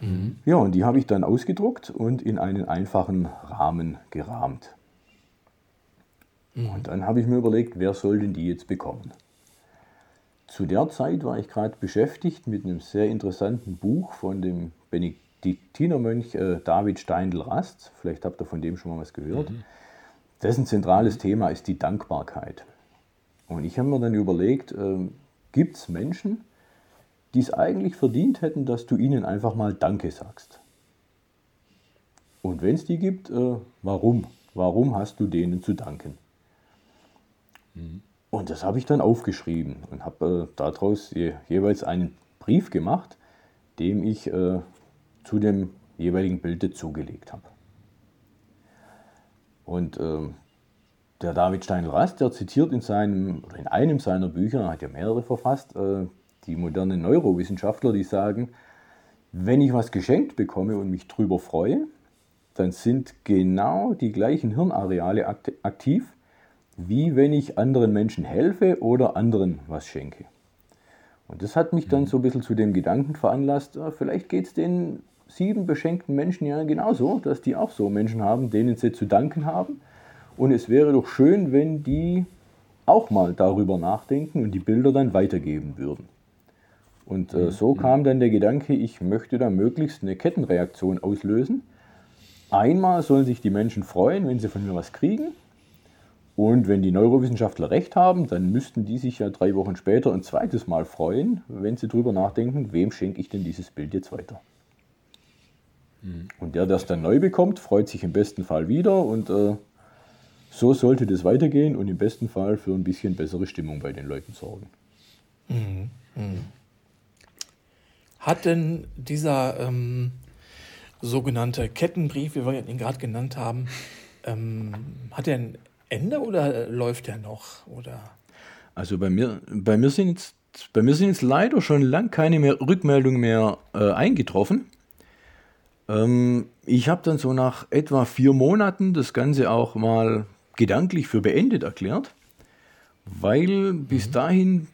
Mhm. Ja, und die habe ich dann ausgedruckt und in einen einfachen Rahmen gerahmt. Mhm. Und dann habe ich mir überlegt, wer soll denn die jetzt bekommen? Zu der Zeit war ich gerade beschäftigt mit einem sehr interessanten Buch von dem Benediktinermönch äh, David Steindl-Rast. Vielleicht habt ihr von dem schon mal was gehört. Mhm. Dessen zentrales Thema ist die Dankbarkeit. Und ich habe mir dann überlegt, äh, gibt es Menschen, die es eigentlich verdient hätten, dass du ihnen einfach mal Danke sagst. Und wenn es die gibt, äh, warum? Warum hast du denen zu danken? Mhm. Und das habe ich dann aufgeschrieben und habe äh, daraus je, jeweils einen Brief gemacht, dem ich äh, zu dem jeweiligen Bild zugelegt habe. Und äh, der David Steindl-Rast, der zitiert in, seinem, oder in einem seiner Bücher, hat ja mehrere verfasst, äh, die modernen Neurowissenschaftler, die sagen, wenn ich was geschenkt bekomme und mich drüber freue, dann sind genau die gleichen Hirnareale aktiv, wie wenn ich anderen Menschen helfe oder anderen was schenke. Und das hat mich dann mhm. so ein bisschen zu dem Gedanken veranlasst, ah, vielleicht geht es den sieben beschenkten Menschen ja genauso, dass die auch so Menschen haben, denen sie zu danken haben. Und es wäre doch schön, wenn die auch mal darüber nachdenken und die Bilder dann weitergeben würden. Und äh, so kam dann der Gedanke, ich möchte da möglichst eine Kettenreaktion auslösen. Einmal sollen sich die Menschen freuen, wenn sie von mir was kriegen. Und wenn die Neurowissenschaftler recht haben, dann müssten die sich ja drei Wochen später ein zweites Mal freuen, wenn sie darüber nachdenken, wem schenke ich denn dieses Bild jetzt weiter. Mhm. Und der, der es dann neu bekommt, freut sich im besten Fall wieder und äh, so sollte das weitergehen und im besten Fall für ein bisschen bessere Stimmung bei den Leuten sorgen. Mhm. Mhm. Hat denn dieser ähm, sogenannte Kettenbrief, wie wir ihn gerade genannt haben, ähm, hat er ein Ende oder läuft er noch? Oder? Also bei mir, bei mir sind jetzt, bei mir sind jetzt leider schon lang keine mehr Rückmeldungen mehr äh, eingetroffen. Ähm, ich habe dann so nach etwa vier Monaten das Ganze auch mal gedanklich für beendet erklärt, weil mhm. bis dahin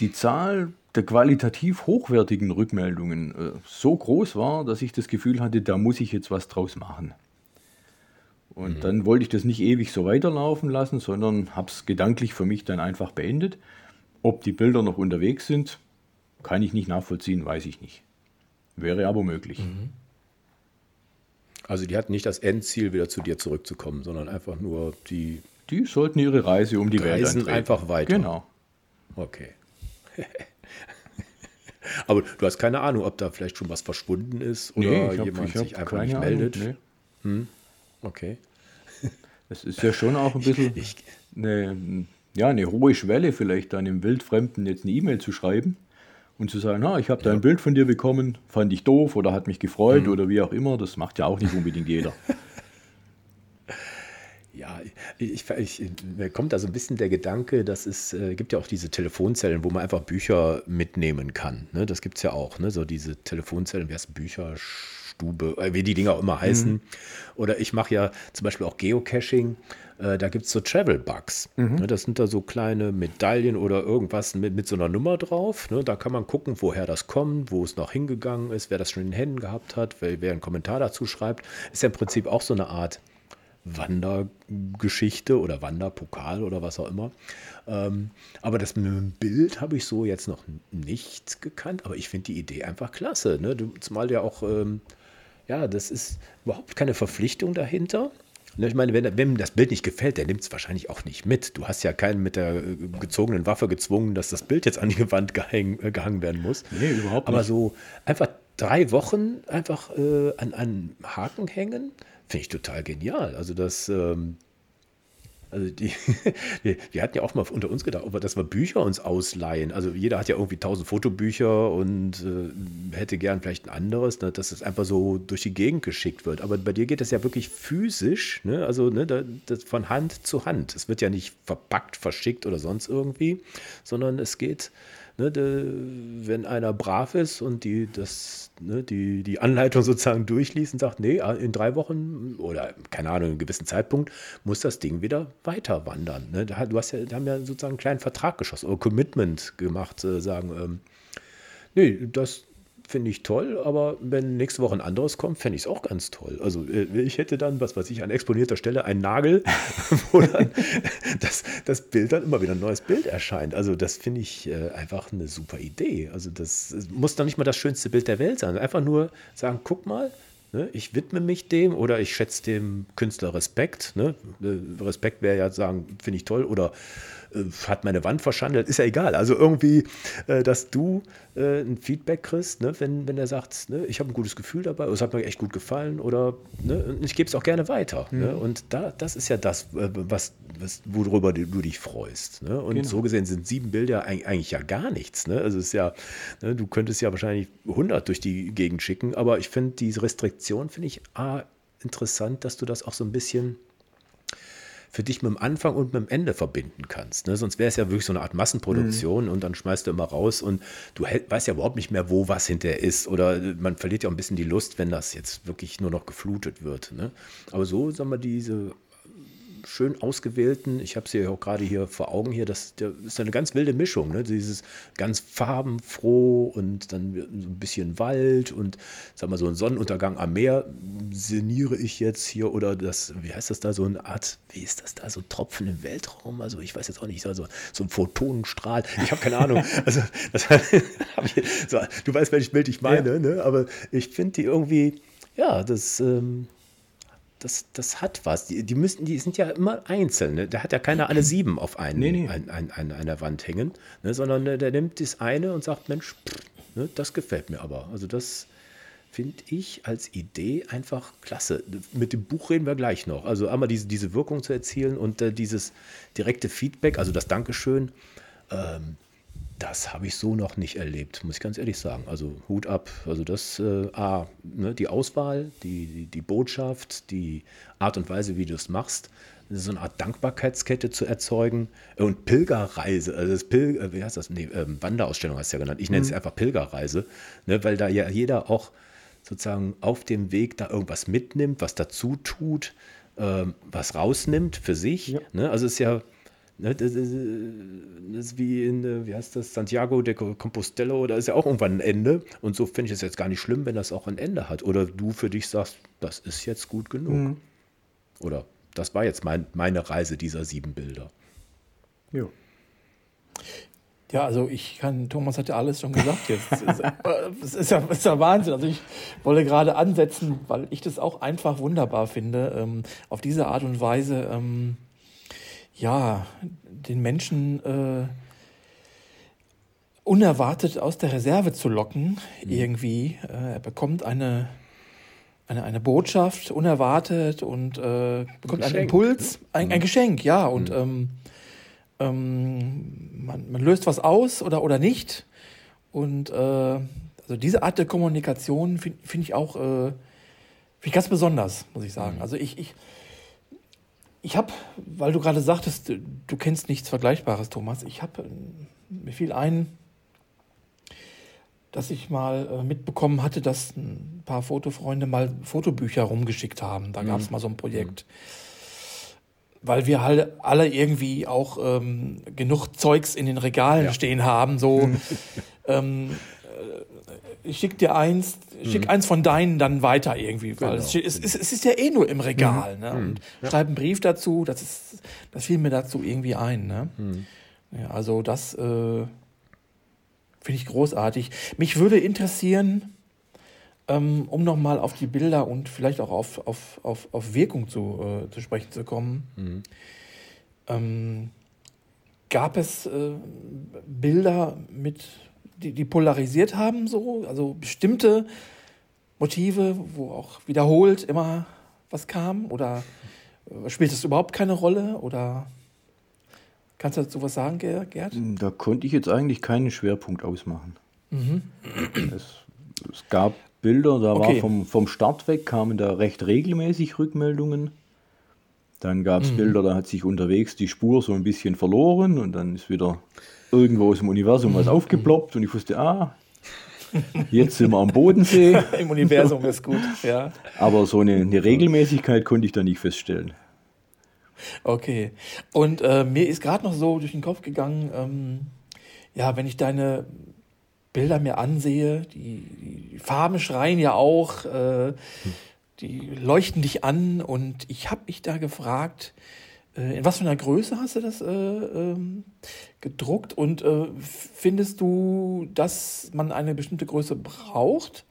die Zahl der qualitativ hochwertigen Rückmeldungen äh, so groß war, dass ich das Gefühl hatte, da muss ich jetzt was draus machen. Und mhm. dann wollte ich das nicht ewig so weiterlaufen lassen, sondern habe es gedanklich für mich dann einfach beendet. Ob die Bilder noch unterwegs sind, kann ich nicht nachvollziehen, weiß ich nicht. Wäre aber möglich. Mhm. Also die hatten nicht das Endziel, wieder zu dir zurückzukommen, sondern einfach nur die. Die sollten ihre Reise um die Welt antreten. einfach weiter. Genau. Okay. Aber du hast keine Ahnung, ob da vielleicht schon was verschwunden ist oder nee, hab, jemand sich einfach nicht meldet. nee. hm? Okay. Es ist ja schon auch ein bisschen ich, eine, ja, eine hohe Schwelle, vielleicht einem Wildfremden jetzt eine E-Mail zu schreiben und zu sagen, ah, ich habe da ein Bild von dir bekommen, fand ich doof oder hat mich gefreut mhm. oder wie auch immer. Das macht ja auch nicht unbedingt jeder. Ja, ich, ich, mir kommt da so ein bisschen der Gedanke, dass es äh, gibt ja auch diese Telefonzellen, wo man einfach Bücher mitnehmen kann. Ne? Das gibt es ja auch, ne? so diese Telefonzellen, wie heißt Bücherstube, äh, wie die Dinger auch immer heißen. Mhm. Oder ich mache ja zum Beispiel auch Geocaching. Äh, da gibt es so Travel-Bugs. Mhm. Ne? Das sind da so kleine Medaillen oder irgendwas mit, mit so einer Nummer drauf. Ne? Da kann man gucken, woher das kommt, wo es noch hingegangen ist, wer das schon in den Händen gehabt hat, wer, wer einen Kommentar dazu schreibt. Ist ja im Prinzip auch so eine Art Wandergeschichte oder Wanderpokal oder was auch immer. Ähm, aber das mit dem Bild habe ich so jetzt noch nicht gekannt, aber ich finde die Idee einfach klasse. Ne? Zumal ja auch, ähm, ja, das ist überhaupt keine Verpflichtung dahinter. Ne, ich meine, wenn, wenn das Bild nicht gefällt, der nimmt es wahrscheinlich auch nicht mit. Du hast ja keinen mit der äh, gezogenen Waffe gezwungen, dass das Bild jetzt an die Wand gehäng, äh, gehangen werden muss. Nee, überhaupt nicht. Aber so einfach drei Wochen einfach äh, an einen Haken hängen, Finde ich total genial. Also das, ähm, also die, wir, wir, hatten ja auch mal unter uns gedacht, dass wir Bücher uns ausleihen. Also jeder hat ja irgendwie tausend Fotobücher und äh, hätte gern vielleicht ein anderes, ne, dass es einfach so durch die Gegend geschickt wird. Aber bei dir geht das ja wirklich physisch, ne? also ne, das von Hand zu Hand. Es wird ja nicht verpackt, verschickt oder sonst irgendwie, sondern es geht ne, de, wenn einer brav ist und die, das, ne, die, die Anleitung sozusagen durchliest und sagt, nee, in drei Wochen oder keine Ahnung, einem gewissen Zeitpunkt muss das Ding wieder weiter wandern. Ne? Du hast ja, haben ja sozusagen einen kleinen Vertrag geschossen oder Commitment gemacht, äh, sagen, ähm, nee, das, finde ich toll, aber wenn nächste Woche ein anderes kommt, fände ich es auch ganz toll. Also äh, ich hätte dann, was weiß ich, an exponierter Stelle einen Nagel, wo dann das, das Bild dann immer wieder ein neues Bild erscheint. Also das finde ich äh, einfach eine super Idee. Also das muss dann nicht mal das schönste Bild der Welt sein. Einfach nur sagen, guck mal, ne, ich widme mich dem oder ich schätze dem Künstler Respekt. Ne? Äh, Respekt wäre ja sagen, finde ich toll oder hat meine Wand verschandelt, ist ja egal. Also irgendwie, äh, dass du äh, ein Feedback kriegst, ne, wenn, wenn er sagt, ne, ich habe ein gutes Gefühl dabei, es hat mir echt gut gefallen oder ne, ich gebe es auch gerne weiter. Ne? Mhm. Ne, und da, das ist ja das, was, was, worüber du, du dich freust. Ne? Und genau. so gesehen sind sieben Bilder eigentlich ja gar nichts. Ne? Also es ist ja, ne, du könntest ja wahrscheinlich 100 durch die Gegend schicken, aber ich finde diese Restriktion, finde ich A, interessant, dass du das auch so ein bisschen für dich mit dem Anfang und mit dem Ende verbinden kannst. Ne? Sonst wäre es ja wirklich so eine Art Massenproduktion mhm. und dann schmeißt du immer raus und du weißt ja überhaupt nicht mehr, wo was hinterher ist. Oder man verliert ja auch ein bisschen die Lust, wenn das jetzt wirklich nur noch geflutet wird. Ne? Aber so, sagen wir, diese schön ausgewählten, ich habe sie ja auch gerade hier vor Augen hier, das, das ist eine ganz wilde Mischung, ne? dieses ganz farbenfroh und dann so ein bisschen Wald und sag mal so ein Sonnenuntergang am Meer sinniere ich jetzt hier oder das, wie heißt das da, so eine Art, wie ist das da, so Tropfen im Weltraum, also ich weiß jetzt auch nicht, also so ein Photonenstrahl, ich habe keine Ahnung, also das ich, so, du weißt, welches Bild ich meine, ja. ne? aber ich finde die irgendwie, ja, das ähm, das, das hat was. Die, die, müssen, die sind ja immer einzeln. Ne? Da hat ja keiner alle sieben auf einen, nee, nee. Ein, ein, ein, einer Wand hängen, ne? sondern der, der nimmt das eine und sagt, Mensch, pff, ne? das gefällt mir aber. Also das finde ich als Idee einfach klasse. Mit dem Buch reden wir gleich noch. Also einmal diese, diese Wirkung zu erzielen und äh, dieses direkte Feedback, also das Dankeschön, ähm, das habe ich so noch nicht erlebt, muss ich ganz ehrlich sagen. Also Hut ab. Also das, äh, A, ne, die Auswahl, die, die, die, Botschaft, die Art und Weise, wie du es machst, so eine Art Dankbarkeitskette zu erzeugen und Pilgerreise, also das Pil äh, wie heißt das? Nee, ähm, Wanderausstellung hast du ja genannt. Ich nenne es mhm. einfach Pilgerreise, ne, weil da ja jeder auch sozusagen auf dem Weg da irgendwas mitnimmt, was dazu tut, ähm, was rausnimmt für sich. Ja. Ne? Also es ist ja Ne, das, ist, das, ist, wie in, äh, wie heißt das, Santiago de Compostela, da ist ja auch irgendwann ein Ende. Und so finde ich es jetzt gar nicht schlimm, wenn das auch ein Ende hat. Oder du für dich sagst, das ist jetzt gut genug. Mhm. Oder das war jetzt mein, meine Reise dieser sieben Bilder. Jo. Ja, also ich kann, Thomas hat ja alles schon gesagt jetzt. Es ist, es ist, ja, es ist ja Wahnsinn. Also ich wollte gerade ansetzen, weil ich das auch einfach wunderbar finde, ähm, auf diese Art und Weise ähm, ja, den Menschen äh, unerwartet aus der Reserve zu locken, mhm. irgendwie. Äh, er bekommt eine, eine, eine Botschaft unerwartet und äh, bekommt ein einen Impuls, ein, ein, mhm. Geschenk, ja. Und mhm. ähm, ähm, man, man, löst was aus oder, oder nicht. Und äh, also diese Art der Kommunikation finde find ich auch äh, find ich ganz besonders, muss ich sagen. Mhm. Also ich, ich ich habe, weil du gerade sagtest, du kennst nichts Vergleichbares, Thomas. Ich habe, äh, mir fiel ein, dass ich mal äh, mitbekommen hatte, dass ein paar Fotofreunde mal Fotobücher rumgeschickt haben. Da mhm. gab es mal so ein Projekt. Mhm. Weil wir halt alle irgendwie auch ähm, genug Zeugs in den Regalen ja. stehen haben, so ähm, schick dir eins, schick mhm. eins von deinen dann weiter irgendwie, weil genau. es, es, es, ist ja eh nur im Regal, mhm. ne? Und ja. schreib einen Brief dazu, das ist, das fiel mir dazu irgendwie ein, ne? Mhm. Ja, also das äh, finde ich großartig. Mich würde interessieren, ähm, um nochmal auf die Bilder und vielleicht auch auf, auf, auf, auf Wirkung zu, äh, zu sprechen zu kommen. Mhm. Ähm, gab es äh, Bilder mit die, die polarisiert haben, so, also bestimmte Motive, wo auch wiederholt immer was kam? Oder äh, spielt es überhaupt keine Rolle? Oder kannst du dazu was sagen, Gerd? Da konnte ich jetzt eigentlich keinen Schwerpunkt ausmachen. Mhm. Es, es, gab Bilder, da okay. war vom, vom Start weg, kamen da recht regelmäßig Rückmeldungen. Dann gab es mhm. Bilder, da hat sich unterwegs die Spur so ein bisschen verloren und dann ist wieder irgendwo aus dem Universum was aufgeploppt und ich wusste, ah, jetzt sind wir am Bodensee. Im Universum ist gut, ja. Aber so eine, eine Regelmäßigkeit konnte ich da nicht feststellen. Okay. Und äh, mir ist gerade noch so durch den Kopf gegangen, ähm, ja, wenn ich deine Bilder mir ansehe, die, die Farben schreien ja auch, äh, die leuchten dich an und ich habe mich da gefragt, in was für einer Größe hast du das äh, ähm, gedruckt und äh, findest du, dass man eine bestimmte Größe braucht?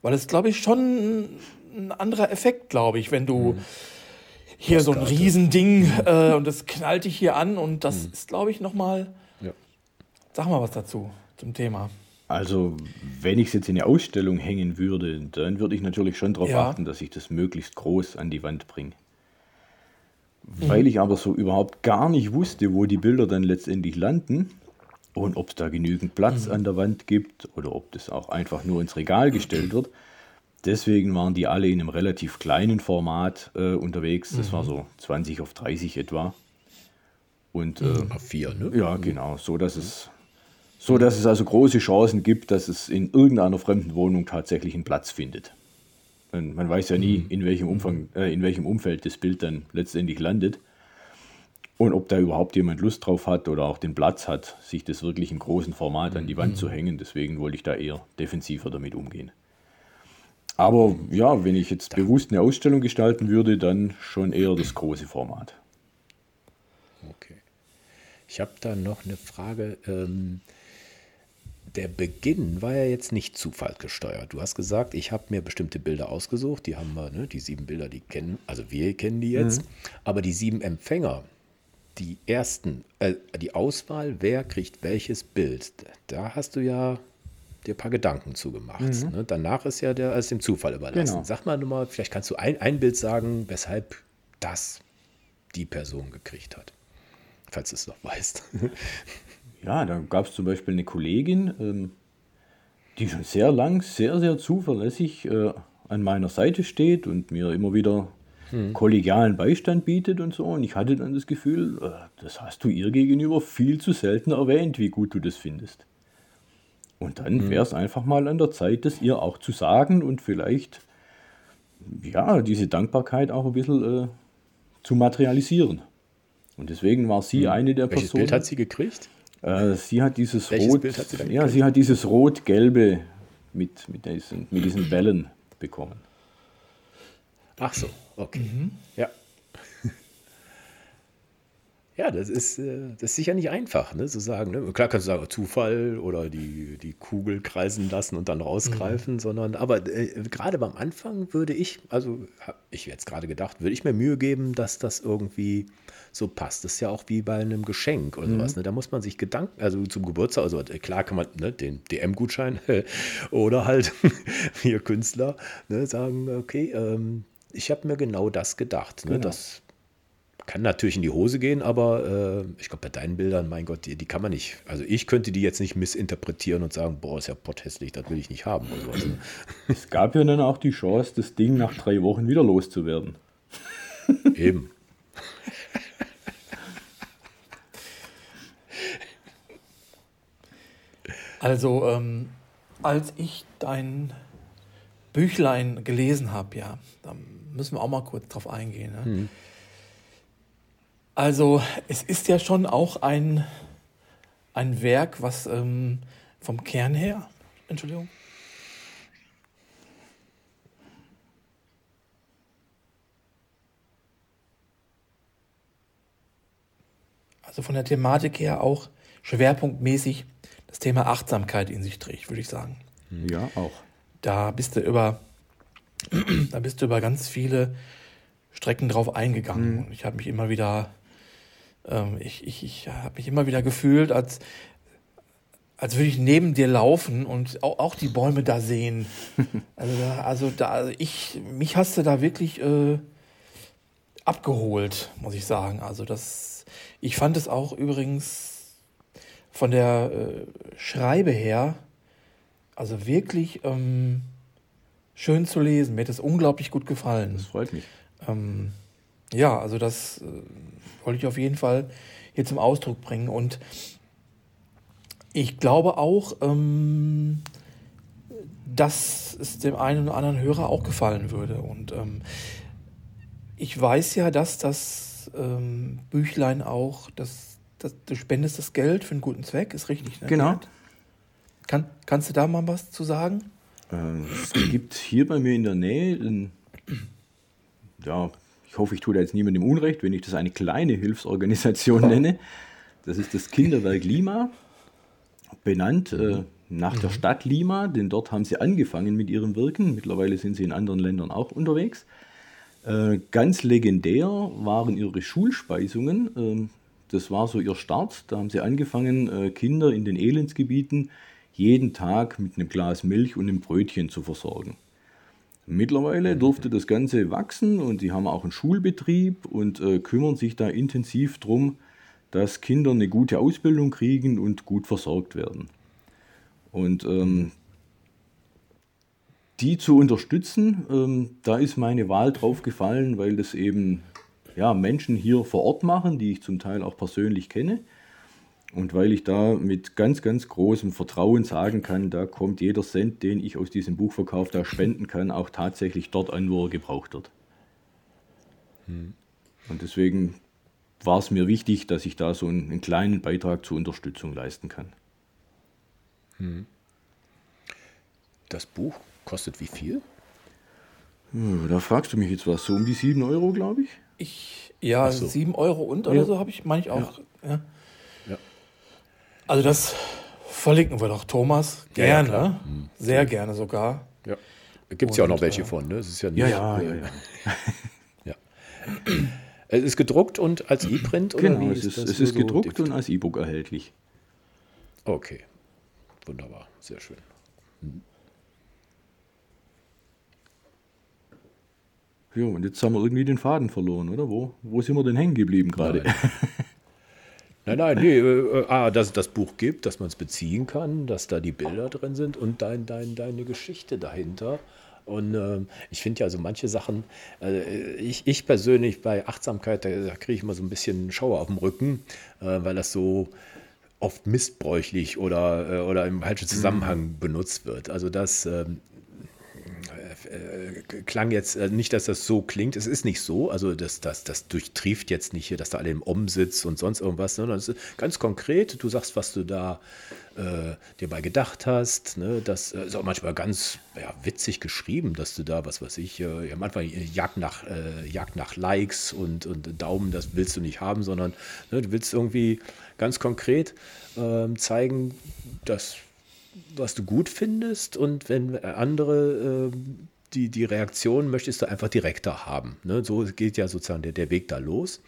Weil es, glaube ich, schon ein anderer Effekt, glaube ich, wenn du mhm. hier so ein Riesending äh, und das knallt dich hier an und das mhm. ist, glaube ich, nochmal. Ja. Sag mal was dazu zum Thema. Also, wenn ich es jetzt in eine Ausstellung hängen würde, dann würde ich natürlich schon darauf ja. achten, dass ich das möglichst groß an die Wand bringe. Mhm. Weil ich aber so überhaupt gar nicht wusste, wo die Bilder dann letztendlich landen und ob es da genügend Platz mhm. an der Wand gibt oder ob das auch einfach nur ins Regal gestellt wird. Deswegen waren die alle in einem relativ kleinen Format äh, unterwegs. Das mhm. war so 20 auf 30 etwa. Und äh, mhm. A4, ne? Ja, genau. So dass es so dass es also große Chancen gibt, dass es in irgendeiner fremden Wohnung tatsächlich einen Platz findet. Und man weiß ja nie, mhm. in welchem, Umfang, äh, in welchem Umfeld das Bild dann letztendlich landet. Und ob da überhaupt jemand Lust drauf hat oder auch den Platz hat, sich das wirklich im großen Format an die Wand zu mhm. hängen. Deswegen wollte ich da eher defensiver damit umgehen. Aber ja, wenn ich jetzt bewusst eine Ausstellung gestalten würde, dann schon eher das große Format. Okay. Ich habe da noch eine Frage. Ähm, der Beginn war ja jetzt nicht zufallsgesteuert. Du hast gesagt, ich habe mir bestimmte Bilder ausgesucht, die haben wir, ne, die sieben Bilder, die kennen, also wir kennen die jetzt, mhm. aber die sieben Empfänger, die ersten, äh, die Auswahl, wer kriegt welches Bild, da hast du ja dir ein paar Gedanken zugemacht. Mhm. Ne? Danach ist ja der als dem Zufall überlassen. Genau. Sag mal nochmal, vielleicht kannst du ein, ein Bild sagen, weshalb das die Person gekriegt hat. Falls du es noch weißt. Ja, da gab es zum Beispiel eine Kollegin, ähm, die schon sehr lang, sehr, sehr zuverlässig äh, an meiner Seite steht und mir immer wieder hm. kollegialen Beistand bietet und so. Und ich hatte dann das Gefühl, äh, das hast du ihr gegenüber viel zu selten erwähnt, wie gut du das findest. Und dann hm. wäre es einfach mal an der Zeit, das ihr auch zu sagen und vielleicht ja, diese Dankbarkeit auch ein bisschen äh, zu materialisieren. Und deswegen war sie hm. eine der Welches Personen. Bild hat sie gekriegt? Äh, sie hat dieses Welches Rot, Bild hat sie ja, sie hat dieses Rot-Gelbe mit, mit, diesen, mit diesen Bällen bekommen. Ach so, okay. Mhm. Ja. Ja, das ist, äh, das ist sicher nicht einfach, ne, zu sagen. Ne? Klar kannst du sagen, Zufall oder die, die Kugel kreisen lassen und dann rausgreifen, mhm. sondern, aber äh, gerade beim Anfang würde ich, also habe ich jetzt gerade gedacht, würde ich mir Mühe geben, dass das irgendwie so passt. Das ist ja auch wie bei einem Geschenk oder mhm. sowas. Ne? Da muss man sich Gedanken, also zum Geburtstag, also klar kann man ne, den DM-Gutschein oder halt wir Künstler ne, sagen, okay, ähm, ich habe mir genau das gedacht. Ne? Genau. Das kann natürlich in die Hose gehen, aber äh, ich glaube, bei deinen Bildern, mein Gott, die, die, kann man nicht. Also ich könnte die jetzt nicht missinterpretieren und sagen, boah, ist ja potthässlich, das will ich nicht haben. Oder sowas. Ne? Es gab ja dann auch die Chance, das Ding nach drei Wochen wieder loszuwerden. Eben. Also, ähm, als ich dein Büchlein gelesen habe, ja, da müssen wir auch mal kurz drauf eingehen. Ne? Hm. Also es ist ja schon auch ein, ein Werk, was ähm, vom Kern her, Entschuldigung. Also von der Thematik her auch schwerpunktmäßig das Thema Achtsamkeit in sich trägt, würde ich sagen. Ja, auch. Da bist du über, da bist du über ganz viele Strecken drauf eingegangen. Mhm. Und ich habe mich immer wieder ähm, ich ich, ich habe mich immer wieder gefühlt, als, als würde ich neben dir laufen und auch, auch die Bäume da sehen. Also da, also da, also ich, mich hast du da wirklich äh, abgeholt, muss ich sagen. Also das, ich fand es auch übrigens von der äh, Schreibe her, also wirklich ähm, schön zu lesen. Mir hat es unglaublich gut gefallen. Das freut mich. Ähm, ja, also das äh, wollte ich auf jeden Fall hier zum Ausdruck bringen. Und ich glaube auch, ähm, dass es dem einen oder anderen Hörer auch gefallen würde. Und ähm, ich weiß ja, dass das ähm, Büchlein auch, das, das, du spendest das Geld für einen guten Zweck, ist richtig. Ne? Genau. Kann, kannst du da mal was zu sagen? Ähm, es gibt hier bei mir in der Nähe, ein, ja, ich hoffe, ich tue da jetzt niemandem Unrecht, wenn ich das eine kleine Hilfsorganisation nenne. Das ist das Kinderwerk Lima, benannt äh, nach mhm. der Stadt Lima, denn dort haben sie angefangen mit ihrem Wirken. Mittlerweile sind sie in anderen Ländern auch unterwegs. Äh, ganz legendär waren ihre Schulspeisungen. Äh, das war so ihr Start. Da haben sie angefangen, äh, Kinder in den Elendsgebieten jeden Tag mit einem Glas Milch und einem Brötchen zu versorgen. Mittlerweile durfte das Ganze wachsen und sie haben auch einen Schulbetrieb und äh, kümmern sich da intensiv darum, dass Kinder eine gute Ausbildung kriegen und gut versorgt werden. Und ähm, die zu unterstützen, ähm, da ist meine Wahl drauf gefallen, weil das eben ja, Menschen hier vor Ort machen, die ich zum Teil auch persönlich kenne. Und weil ich da mit ganz, ganz großem Vertrauen sagen kann, da kommt jeder Cent, den ich aus diesem Buchverkauf da spenden kann, auch tatsächlich dort an, wo er gebraucht wird. Hm. Und deswegen war es mir wichtig, dass ich da so einen, einen kleinen Beitrag zur Unterstützung leisten kann. Hm. Das Buch kostet wie viel? Da fragst du mich jetzt was, so um die 7 Euro, glaube ich. Ich, ja, so. 7 Euro und oder ja. so habe ich, meine ich auch. Ja. ja. ja. Also das verlinken wir doch, Thomas. Gerne. Ja, mhm. Sehr gerne sogar. Ja. Gibt es ja auch noch welche äh, von, ne? Es ist ja nicht, ja, ja, ja, ja. ja. Es ist gedruckt und als E-Print? Genau, es ist, es ist gedruckt so und als E-Book erhältlich. Okay, wunderbar, sehr schön. Mhm. Ja, und jetzt haben wir irgendwie den Faden verloren, oder? Wo, wo sind wir denn hängen geblieben gerade? Nein. nein, nee, äh, äh, ah, dass es das Buch gibt, dass man es beziehen kann, dass da die Bilder drin sind und dein, dein, deine Geschichte dahinter. Und äh, ich finde ja so manche Sachen, äh, ich, ich persönlich bei Achtsamkeit, da, da kriege ich immer so ein bisschen Schauer auf dem Rücken, äh, weil das so oft missbräuchlich oder, äh, oder im falschen Zusammenhang benutzt wird. Also das, ähm, äh, klang jetzt äh, nicht, dass das so klingt. Es ist nicht so. Also das, das, das durchtrieft jetzt nicht hier, dass da alle im Om und sonst irgendwas, sondern es ist ganz konkret. Du sagst, was du da äh, dir bei gedacht hast. Ne? Das äh, ist auch manchmal ganz ja, witzig geschrieben, dass du da, was weiß ich, äh, ja, manchmal Jagd nach, Jagd nach Likes und, und Daumen, das willst du nicht haben, sondern ne, du willst irgendwie ganz konkret ähm, zeigen, dass was du gut findest und wenn andere äh, die, die Reaktion möchtest du einfach direkter haben. Ne? So geht ja sozusagen der, der Weg da los.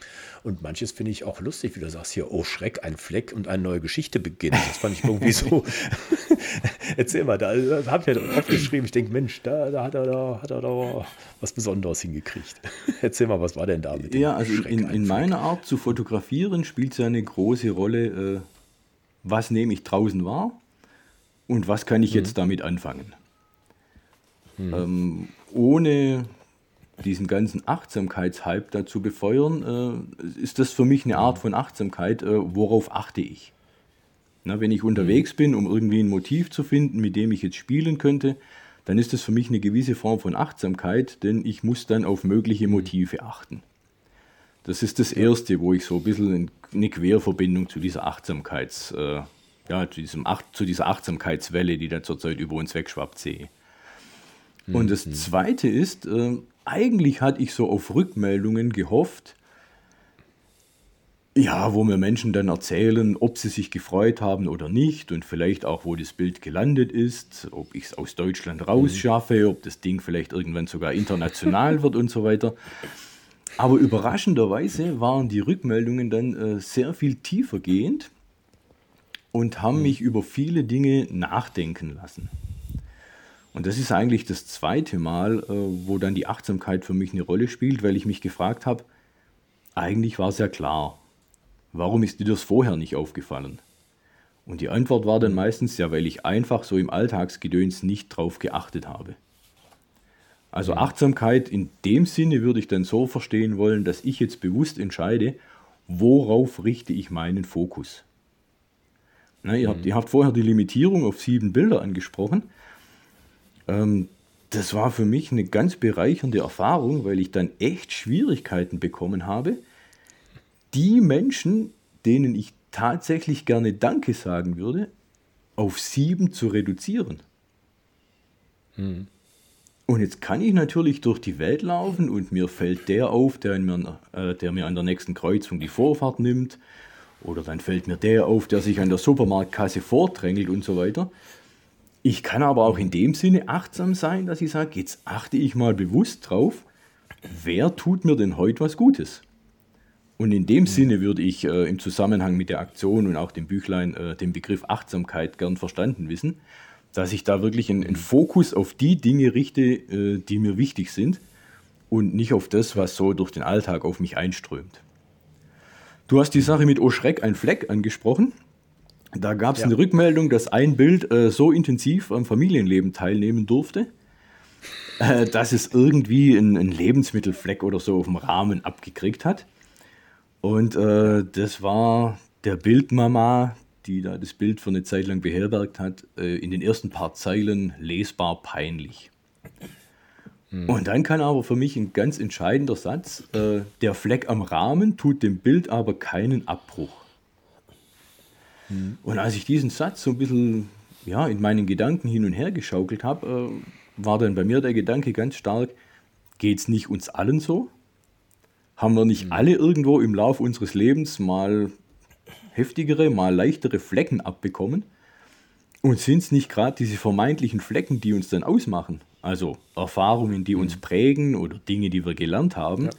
Und manches finde ich auch lustig, wie du sagst hier, oh Schreck, ein Fleck und eine neue Geschichte beginnt. Das fand ich irgendwie so. Erzähl mal, da, habe ich ja aufgeschrieben, ich denke, Mensch, da, da, hat er da hat er da was Besonderes hingekriegt. Erzähl mal, was war denn da mit dem Ja, also Schreck, in, in meiner Art zu fotografieren spielt es ja eine große Rolle, äh, was nehme ich draußen wahr und was kann ich mhm. jetzt damit anfangen. Mhm. Ähm, ohne diesen ganzen Achtsamkeitshype dazu befeuern, äh, ist das für mich eine Art von Achtsamkeit, äh, worauf achte ich. Na, wenn ich unterwegs bin, um irgendwie ein Motiv zu finden, mit dem ich jetzt spielen könnte, dann ist das für mich eine gewisse Form von Achtsamkeit, denn ich muss dann auf mögliche Motive achten. Das ist das Erste, wo ich so ein bisschen eine Querverbindung zu dieser Achtsamkeits, äh, ja, zu, diesem Acht, zu dieser Achtsamkeitswelle, die da zurzeit über uns wegschwappt, sehe. Und das mhm. Zweite ist, äh, eigentlich hatte ich so auf Rückmeldungen gehofft, ja, wo mir Menschen dann erzählen, ob sie sich gefreut haben oder nicht und vielleicht auch, wo das Bild gelandet ist, ob ich es aus Deutschland mhm. rausschaffe, ob das Ding vielleicht irgendwann sogar international wird und so weiter. Aber überraschenderweise waren die Rückmeldungen dann äh, sehr viel tiefer gehend und haben mhm. mich über viele Dinge nachdenken lassen. Und das ist eigentlich das zweite Mal, äh, wo dann die Achtsamkeit für mich eine Rolle spielt, weil ich mich gefragt habe, eigentlich war es ja klar, warum ist dir das vorher nicht aufgefallen? Und die Antwort war dann meistens ja, weil ich einfach so im Alltagsgedöns nicht drauf geachtet habe. Also Achtsamkeit in dem Sinne würde ich dann so verstehen wollen, dass ich jetzt bewusst entscheide, worauf richte ich meinen Fokus. Na, ihr, habt, ihr habt vorher die Limitierung auf sieben Bilder angesprochen. Ähm, das war für mich eine ganz bereichernde Erfahrung, weil ich dann echt Schwierigkeiten bekommen habe, die Menschen, denen ich tatsächlich gerne Danke sagen würde, auf sieben zu reduzieren. Hm. Und jetzt kann ich natürlich durch die Welt laufen und mir fällt der auf, der mir, äh, der mir an der nächsten Kreuzung die Vorfahrt nimmt. Oder dann fällt mir der auf, der sich an der Supermarktkasse vordrängelt und so weiter. Ich kann aber auch in dem Sinne achtsam sein, dass ich sage, jetzt achte ich mal bewusst drauf, wer tut mir denn heute was Gutes? Und in dem mhm. Sinne würde ich äh, im Zusammenhang mit der Aktion und auch dem Büchlein äh, den Begriff Achtsamkeit gern verstanden wissen dass ich da wirklich einen, einen Fokus auf die Dinge richte, äh, die mir wichtig sind und nicht auf das, was so durch den Alltag auf mich einströmt. Du hast die Sache mit O Schreck, ein Fleck angesprochen. Da gab es ja. eine Rückmeldung, dass ein Bild äh, so intensiv am Familienleben teilnehmen durfte, äh, dass es irgendwie einen, Lebensmittelfleck oder so auf dem Rahmen abgekriegt hat. Und äh, das war der Bildmama, die da das Bild für eine Zeit lang beherbergt hat, äh, in den ersten paar Zeilen lesbar peinlich. Hm. Und dann kann aber für mich ein ganz entscheidender Satz, äh, der Fleck am Rahmen tut dem Bild aber keinen Abbruch. Hm. Und als ich diesen Satz so ein bisschen ja, in meinen Gedanken hin und her geschaukelt habe, äh, war dann bei mir der Gedanke ganz stark, geht es nicht uns allen so? Haben wir nicht hm. alle irgendwo im Lauf unseres Lebens mal heftigere, mal leichtere Flecken abbekommen. Und sind es nicht gerade diese vermeintlichen Flecken, die uns dann ausmachen? Also Erfahrungen, die uns mhm. prägen oder Dinge, die wir gelernt haben. Ja.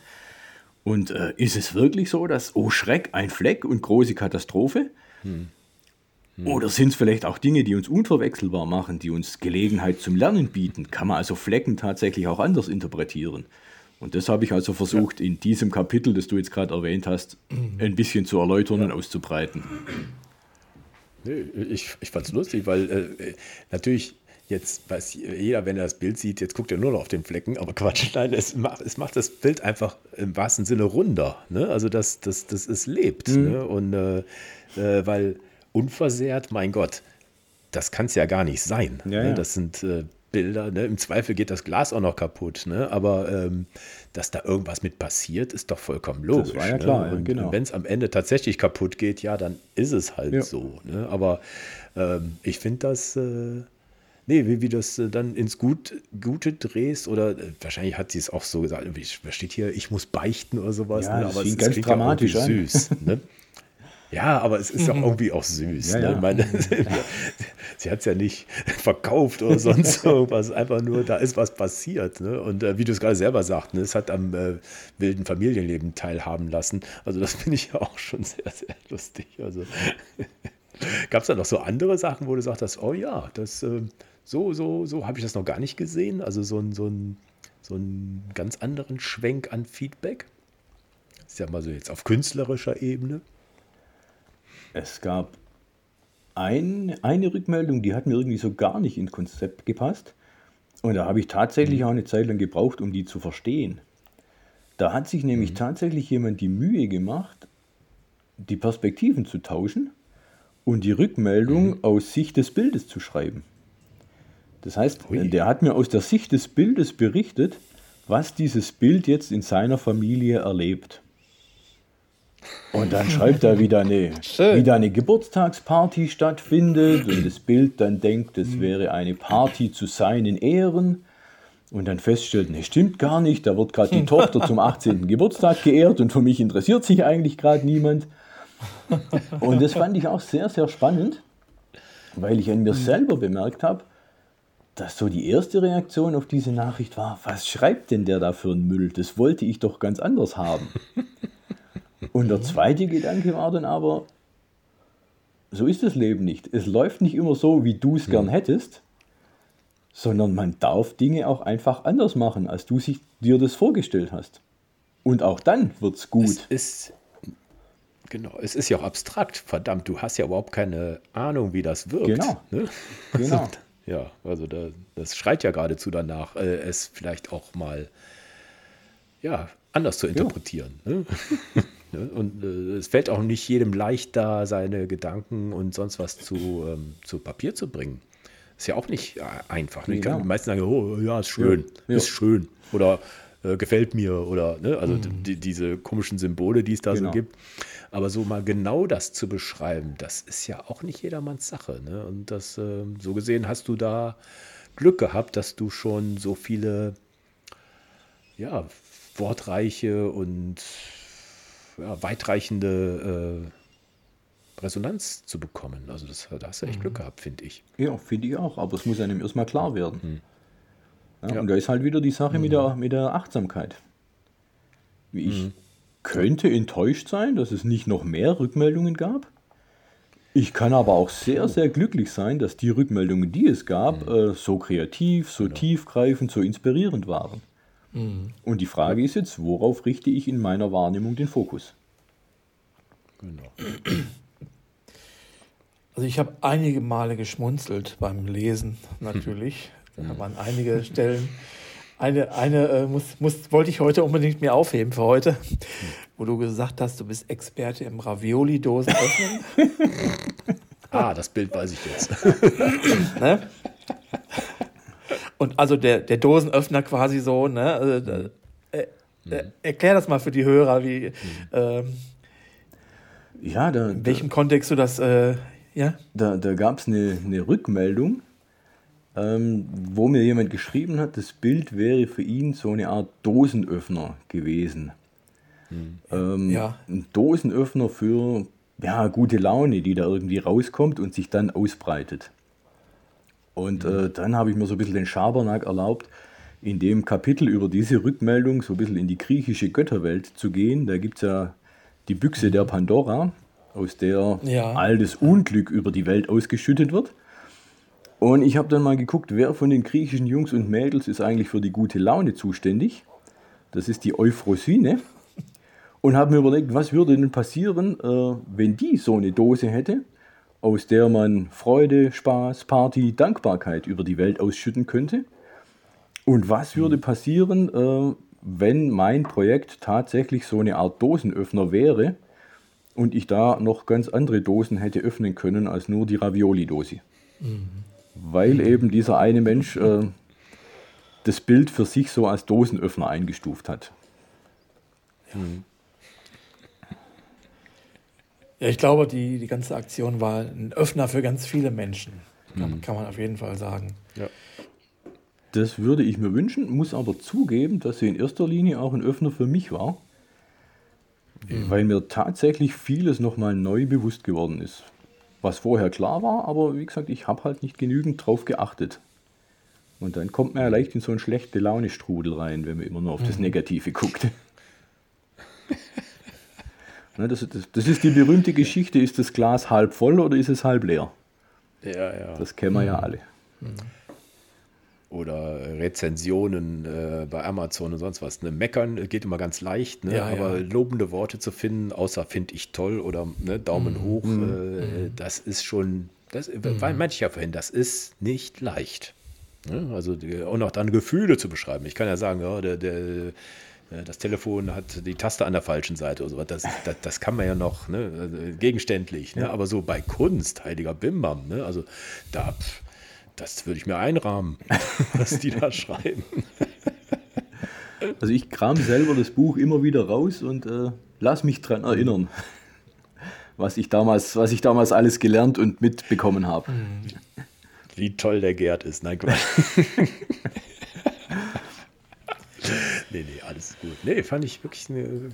Und äh, ist es wirklich so, dass, oh Schreck, ein Fleck und große Katastrophe? Hm. Hm. Oder sind es vielleicht auch Dinge, die uns unverwechselbar machen, die uns Gelegenheit zum Lernen bieten? Kann man also Flecken tatsächlich auch anders interpretieren? Und das habe ich also versucht, ja. in diesem Kapitel, das du jetzt gerade erwähnt hast, ein bisschen zu erläutern ja. und auszubreiten. Ich ich fand es lustig, weil äh, natürlich jetzt weiß jeder, wenn er das Bild sieht, jetzt guckt er nur noch auf den Flecken, aber Quatsch, nein, es macht, es macht das Bild einfach im wahrsten Sinne runder. Ne? Also, dass das, das es lebt. Mhm. Ne? Und äh, äh, weil unversehrt, mein Gott, das kann es ja gar nicht sein. Ja, ne? Das sind äh, Bilder. Ne? Im Zweifel geht das Glas auch noch kaputt. Ne? Aber ähm, dass da irgendwas mit passiert, ist doch vollkommen logisch. Das war ja klar. Ne? Und, genau. wenn es am Ende tatsächlich kaputt geht, ja, dann ist es halt so. Ne? Aber ähm, ich finde das. Äh, nee, wie, wie das äh, dann ins Gut, Gute drehst, oder äh, wahrscheinlich hat sie es auch so gesagt, was steht hier, ich muss beichten oder sowas. Ja, ne? aber es, ganz dramatisch süß. Ne? Ja, aber es ist ja mhm. irgendwie auch süß. Ja, ne? ja. Meine, sie hat es ja nicht verkauft oder sonst irgendwas. Einfach nur, da ist was passiert. Ne? Und äh, wie du es gerade selber sagst, ne? es hat am äh, wilden Familienleben teilhaben lassen. Also das finde ich ja auch schon sehr, sehr lustig. Also gab es da noch so andere Sachen, wo du sagst, oh ja, das äh, so, so, so habe ich das noch gar nicht gesehen. Also so ein, so ein, so einen ganz anderen Schwenk an Feedback. Das ist ja mal so jetzt auf künstlerischer Ebene. Es gab ein, eine Rückmeldung, die hat mir irgendwie so gar nicht ins Konzept gepasst. Und da habe ich tatsächlich mhm. auch eine Zeit lang gebraucht, um die zu verstehen. Da hat sich nämlich mhm. tatsächlich jemand die Mühe gemacht, die Perspektiven zu tauschen und die Rückmeldung mhm. aus Sicht des Bildes zu schreiben. Das heißt, Ui. der hat mir aus der Sicht des Bildes berichtet, was dieses Bild jetzt in seiner Familie erlebt. Und dann schreibt er, wie da, eine, wie da eine Geburtstagsparty stattfindet und das Bild dann denkt, es wäre eine Party zu seinen Ehren. Und dann feststellt, ne, stimmt gar nicht, da wird gerade die Tochter zum 18. Geburtstag geehrt und für mich interessiert sich eigentlich gerade niemand. Und das fand ich auch sehr, sehr spannend, weil ich an mir selber bemerkt habe, dass so die erste Reaktion auf diese Nachricht war, was schreibt denn der da für einen Müll? Das wollte ich doch ganz anders haben. Und der zweite Gedanke war dann aber, so ist das Leben nicht. Es läuft nicht immer so, wie du es mhm. gern hättest, sondern man darf Dinge auch einfach anders machen, als du sich, dir das vorgestellt hast. Und auch dann wird es gut. Es ist, genau, es ist ja auch abstrakt. Verdammt, du hast ja überhaupt keine Ahnung, wie das wirkt. Genau. Ne? genau. Ja, also da, das schreit ja geradezu danach, äh, es vielleicht auch mal ja, anders zu interpretieren. Ja. Ne? ne? Und äh, es fällt auch nicht jedem leicht da, seine Gedanken und sonst was zu, ähm, zu Papier zu bringen. Ist ja auch nicht äh, einfach. Ne? Ich kann, die meisten sagen, oh, ja, ist schön, ja. ist schön. Oder äh, gefällt mir oder ne? also mhm. die, diese komischen Symbole, die es da genau. so gibt. Aber so mal genau das zu beschreiben, das ist ja auch nicht jedermanns Sache. Ne? Und das, äh, so gesehen hast du da Glück gehabt, dass du schon so viele ja, wortreiche und ja, weitreichende äh, Resonanz zu bekommen. Also das, da hast du echt Glück mhm. gehabt, finde ich. Ja, finde ich auch. Aber es muss einem erstmal klar werden. Mhm. Ja, ja. Und da ist halt wieder die Sache mhm. mit, der, mit der Achtsamkeit. Ich mhm. könnte enttäuscht sein, dass es nicht noch mehr Rückmeldungen gab. Ich kann aber auch sehr, sehr glücklich sein, dass die Rückmeldungen, die es gab, mhm. äh, so kreativ, so genau. tiefgreifend, so inspirierend waren. Mhm. Und die Frage ist jetzt, worauf richte ich in meiner Wahrnehmung den Fokus? Genau. Also ich habe einige Male geschmunzelt beim Lesen natürlich. Da waren einige Stellen. Eine, eine äh, muss, muss, wollte ich heute unbedingt mir aufheben für heute, wo du gesagt hast, du bist Experte im Ravioli-Dosen öffnen. ah, das Bild weiß ich jetzt. ne? Und also der, der Dosenöffner quasi so, ne? Also, äh, äh, erklär das mal für die Hörer, wie ähm, ja, da, in welchem da, Kontext du das, äh, ja? Da, da gab es eine, eine Rückmeldung ähm, wo mir jemand geschrieben hat, das Bild wäre für ihn so eine Art Dosenöffner gewesen. Hm. Ähm, ja. Ein Dosenöffner für ja, gute Laune, die da irgendwie rauskommt und sich dann ausbreitet. Und hm. äh, dann habe ich mir so ein bisschen den Schabernack erlaubt, in dem Kapitel über diese Rückmeldung so ein bisschen in die griechische Götterwelt zu gehen. Da gibt es ja die Büchse der Pandora, aus der ja. all das Unglück über die Welt ausgeschüttet wird. Und ich habe dann mal geguckt, wer von den griechischen Jungs und Mädels ist eigentlich für die gute Laune zuständig. Das ist die Euphrosine. Und habe mir überlegt, was würde denn passieren, äh, wenn die so eine Dose hätte, aus der man Freude, Spaß, Party, Dankbarkeit über die Welt ausschütten könnte. Und was würde passieren, äh, wenn mein Projekt tatsächlich so eine Art Dosenöffner wäre und ich da noch ganz andere Dosen hätte öffnen können als nur die Ravioli-Dose. Mhm weil eben dieser eine Mensch äh, das Bild für sich so als Dosenöffner eingestuft hat. Mhm. Ja, ich glaube, die, die ganze Aktion war ein Öffner für ganz viele Menschen. Kann, mhm. kann man auf jeden Fall sagen. Ja. Das würde ich mir wünschen, muss aber zugeben, dass sie in erster Linie auch ein Öffner für mich war, mhm. weil mir tatsächlich vieles nochmal neu bewusst geworden ist was vorher klar war, aber wie gesagt, ich habe halt nicht genügend drauf geachtet. Und dann kommt man ja leicht in so einen schlechte Laune-Strudel rein, wenn man immer nur auf das mhm. Negative guckt. Ne, das, das, das, ist die berühmte Geschichte, ist das Glas halb voll oder ist es halb leer? Ja, ja. Das kennen wir ja mhm. alle. Mhm oder Rezensionen äh, bei Amazon und sonst was. Ne? Meckern geht immer ganz leicht, ne? ja, aber ja. lobende Worte zu finden, außer finde ich toll oder ne, Daumen mhm. hoch, mhm. äh, mhm. das ist schon, das mhm. meinte ich ja vorhin, das ist nicht leicht. Ne? Also die, auch noch dann Gefühle zu beschreiben. Ich kann ja sagen, ja, der, der äh, das Telefon hat die Taste an der falschen Seite oder so. Das, das, das kann man ja noch ne, also gegenständlich. Ne? Ja. Aber so bei Kunst, heiliger Bimbam, ne? also da, das würde ich mir einrahmen, was die da schreiben. Also ich kram selber das Buch immer wieder raus und äh, lass mich daran erinnern, was ich, damals, was ich damals alles gelernt und mitbekommen habe. Wie toll der Gerd ist. Nein, Quatsch. nee, nee, alles gut. Nee, fand ich wirklich eine,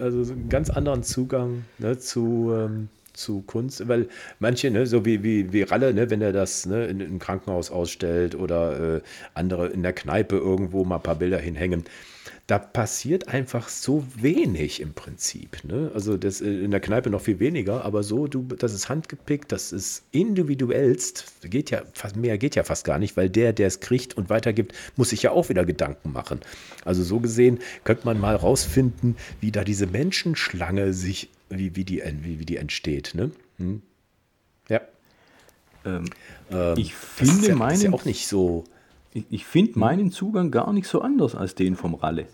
also einen ganz anderen Zugang ne, zu, ähm, zu Kunst, weil manche, ne, so wie, wie, wie Ralle, ne, wenn er das ne, in, im Krankenhaus ausstellt oder äh, andere in der Kneipe irgendwo mal ein paar Bilder hinhängen, da passiert einfach so wenig im Prinzip. Ne? Also das äh, in der Kneipe noch viel weniger, aber so, du, das ist handgepickt, das ist individuellst, geht ja fast mehr geht ja fast gar nicht, weil der, der es kriegt und weitergibt, muss sich ja auch wieder Gedanken machen. Also so gesehen könnte man mal rausfinden, wie da diese Menschenschlange sich wie, wie, die, wie, wie die entsteht. Ne? Hm. Ja. Ähm, ähm, ich finde ja, meinen. Ist ja auch nicht so. Ich, ich finde meinen Zugang gar nicht so anders als den vom Ralle.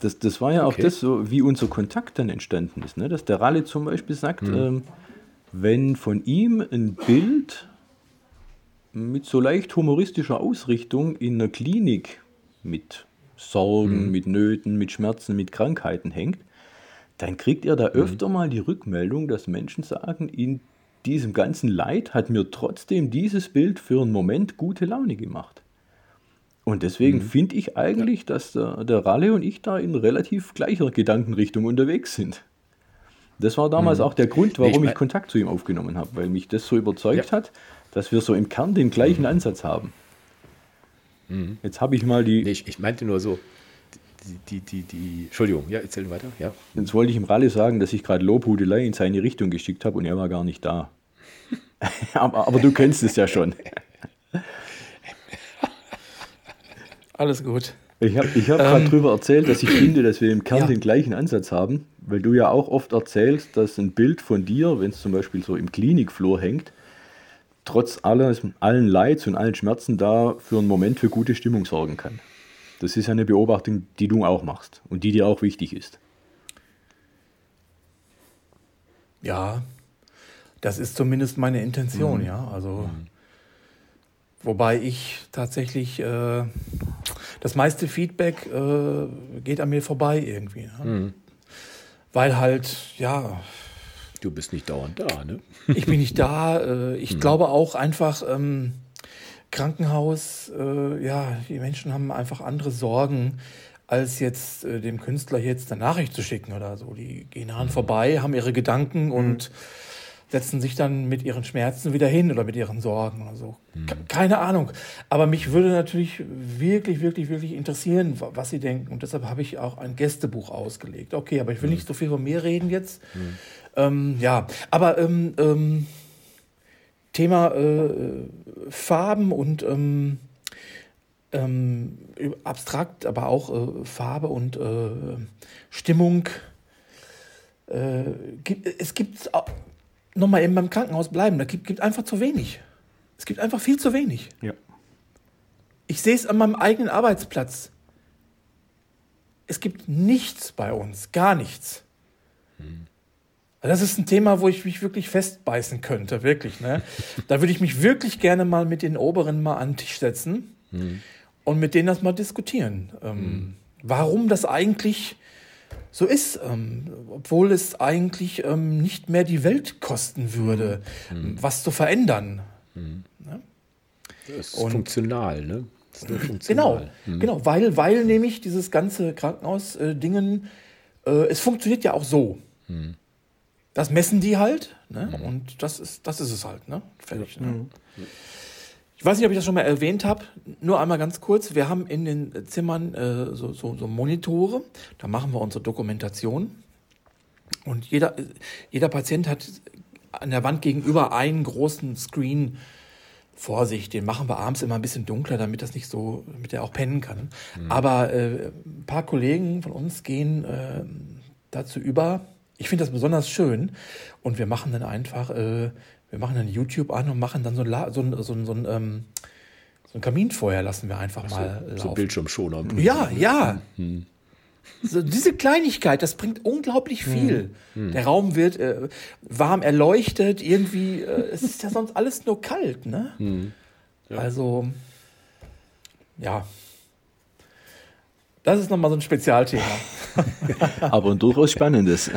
Das, das war ja auch okay. das, so, wie unser Kontakt dann entstanden ist. Ne? Dass der Ralle zum Beispiel sagt, mhm. ähm, wenn von ihm ein Bild mit so leicht humoristischer Ausrichtung in einer Klinik mit Sorgen, mhm. mit Nöten, mit Schmerzen, mit Krankheiten hängt, dann kriegt er da mhm. öfter mal die Rückmeldung, dass Menschen sagen, in diesem ganzen Leid hat mir trotzdem dieses Bild für einen Moment gute Laune gemacht. Und deswegen mhm. finde ich eigentlich, ja. dass der, der Ralle und ich da in relativ gleicher Gedankenrichtung unterwegs sind. Das war damals mhm. auch der Grund, warum ich, ich, Kontakt zu ihm aufgenommen habe, weil mich das so überzeugt ja. hat, dass wir so im Kern den gleichen mhm. Ansatz haben. Mhm. Jetzt habe ich mal die. Nee, ich, ich meinte nur so, die, die, die, Entschuldigung, ja, erzählen weiter. Ja. Jetzt wollte ich ihm Ralle sagen, dass ich gerade Lobhudelei in seine Richtung geschickt habe und er war gar nicht da. aber, aber du kennst es ja schon. Alles gut. Ich habe ich hab ähm, gerade darüber erzählt, dass ich finde, dass wir im Kern ja. den gleichen Ansatz haben, weil du ja auch oft erzählst, dass ein Bild von dir, wenn es zum Beispiel so im Klinikflur hängt, trotz alles, allen Leids und allen Schmerzen da für einen Moment für gute Stimmung sorgen kann. Das ist eine Beobachtung, die du auch machst und die dir auch wichtig ist. Ja, das ist zumindest meine Intention, mhm. ja. Also, mhm. Wobei ich tatsächlich äh, das meiste Feedback äh, geht an mir vorbei irgendwie. Ne? Mhm. Weil halt, ja. Du bist nicht dauernd da, ne? ich bin nicht da. Äh, ich mhm. glaube auch einfach, ähm, Krankenhaus, äh, ja, die Menschen haben einfach andere Sorgen, als jetzt äh, dem Künstler jetzt eine Nachricht zu schicken oder so. Die gehen an vorbei, haben ihre Gedanken und mhm setzen sich dann mit ihren Schmerzen wieder hin oder mit ihren Sorgen oder so. Hm. Keine Ahnung. Aber mich würde natürlich wirklich, wirklich, wirklich interessieren, was Sie denken. Und deshalb habe ich auch ein Gästebuch ausgelegt. Okay, aber ich will hm. nicht so viel von mir reden jetzt. Hm. Ähm, ja, aber ähm, ähm, Thema äh, Farben und ähm, ähm, abstrakt, aber auch äh, Farbe und äh, Stimmung. Äh, es gibt nochmal eben beim Krankenhaus bleiben. Da gibt, gibt einfach zu wenig. Es gibt einfach viel zu wenig. Ja. Ich sehe es an meinem eigenen Arbeitsplatz. Es gibt nichts bei uns, gar nichts. Hm. Das ist ein Thema, wo ich mich wirklich festbeißen könnte, wirklich. Ne? da würde ich mich wirklich gerne mal mit den Oberen mal an den Tisch setzen hm. und mit denen das mal diskutieren. Ähm, hm. Warum das eigentlich so ist, ähm, obwohl es eigentlich ähm, nicht mehr die Welt kosten würde, mhm. was zu verändern. Mhm. Ne? Das ist Und, funktional, ne? ist funktional. Genau, mhm. genau, weil, weil nämlich dieses ganze Krankenhaus-Dingen, äh, äh, es funktioniert ja auch so. Mhm. Das messen die halt, ne? Mhm. Und das ist, das ist es halt, ne? Fertig. Ne? Ich weiß nicht, ob ich das schon mal erwähnt habe. Nur einmal ganz kurz. Wir haben in den Zimmern äh, so, so, so Monitore. Da machen wir unsere Dokumentation. Und jeder, jeder Patient hat an der Wand gegenüber einen großen Screen vor sich. Den machen wir abends immer ein bisschen dunkler, damit das nicht so, damit er auch pennen kann. Mhm. Aber äh, ein paar Kollegen von uns gehen äh, dazu über. Ich finde das besonders schön. Und wir machen dann einfach äh, wir machen dann YouTube an und machen dann so ein, so ein, so ein, so ein, ähm, so ein Kaminfeuer lassen wir einfach so, mal laufen. So Bildschirmschoner. Ja, ja. Hm. So, diese Kleinigkeit, das bringt unglaublich hm. viel. Hm. Der Raum wird äh, warm erleuchtet, irgendwie, äh, es ist ja sonst alles nur kalt, ne? Hm. Ja. Also, ja. Das ist nochmal so ein Spezialthema. Aber ein durchaus spannendes.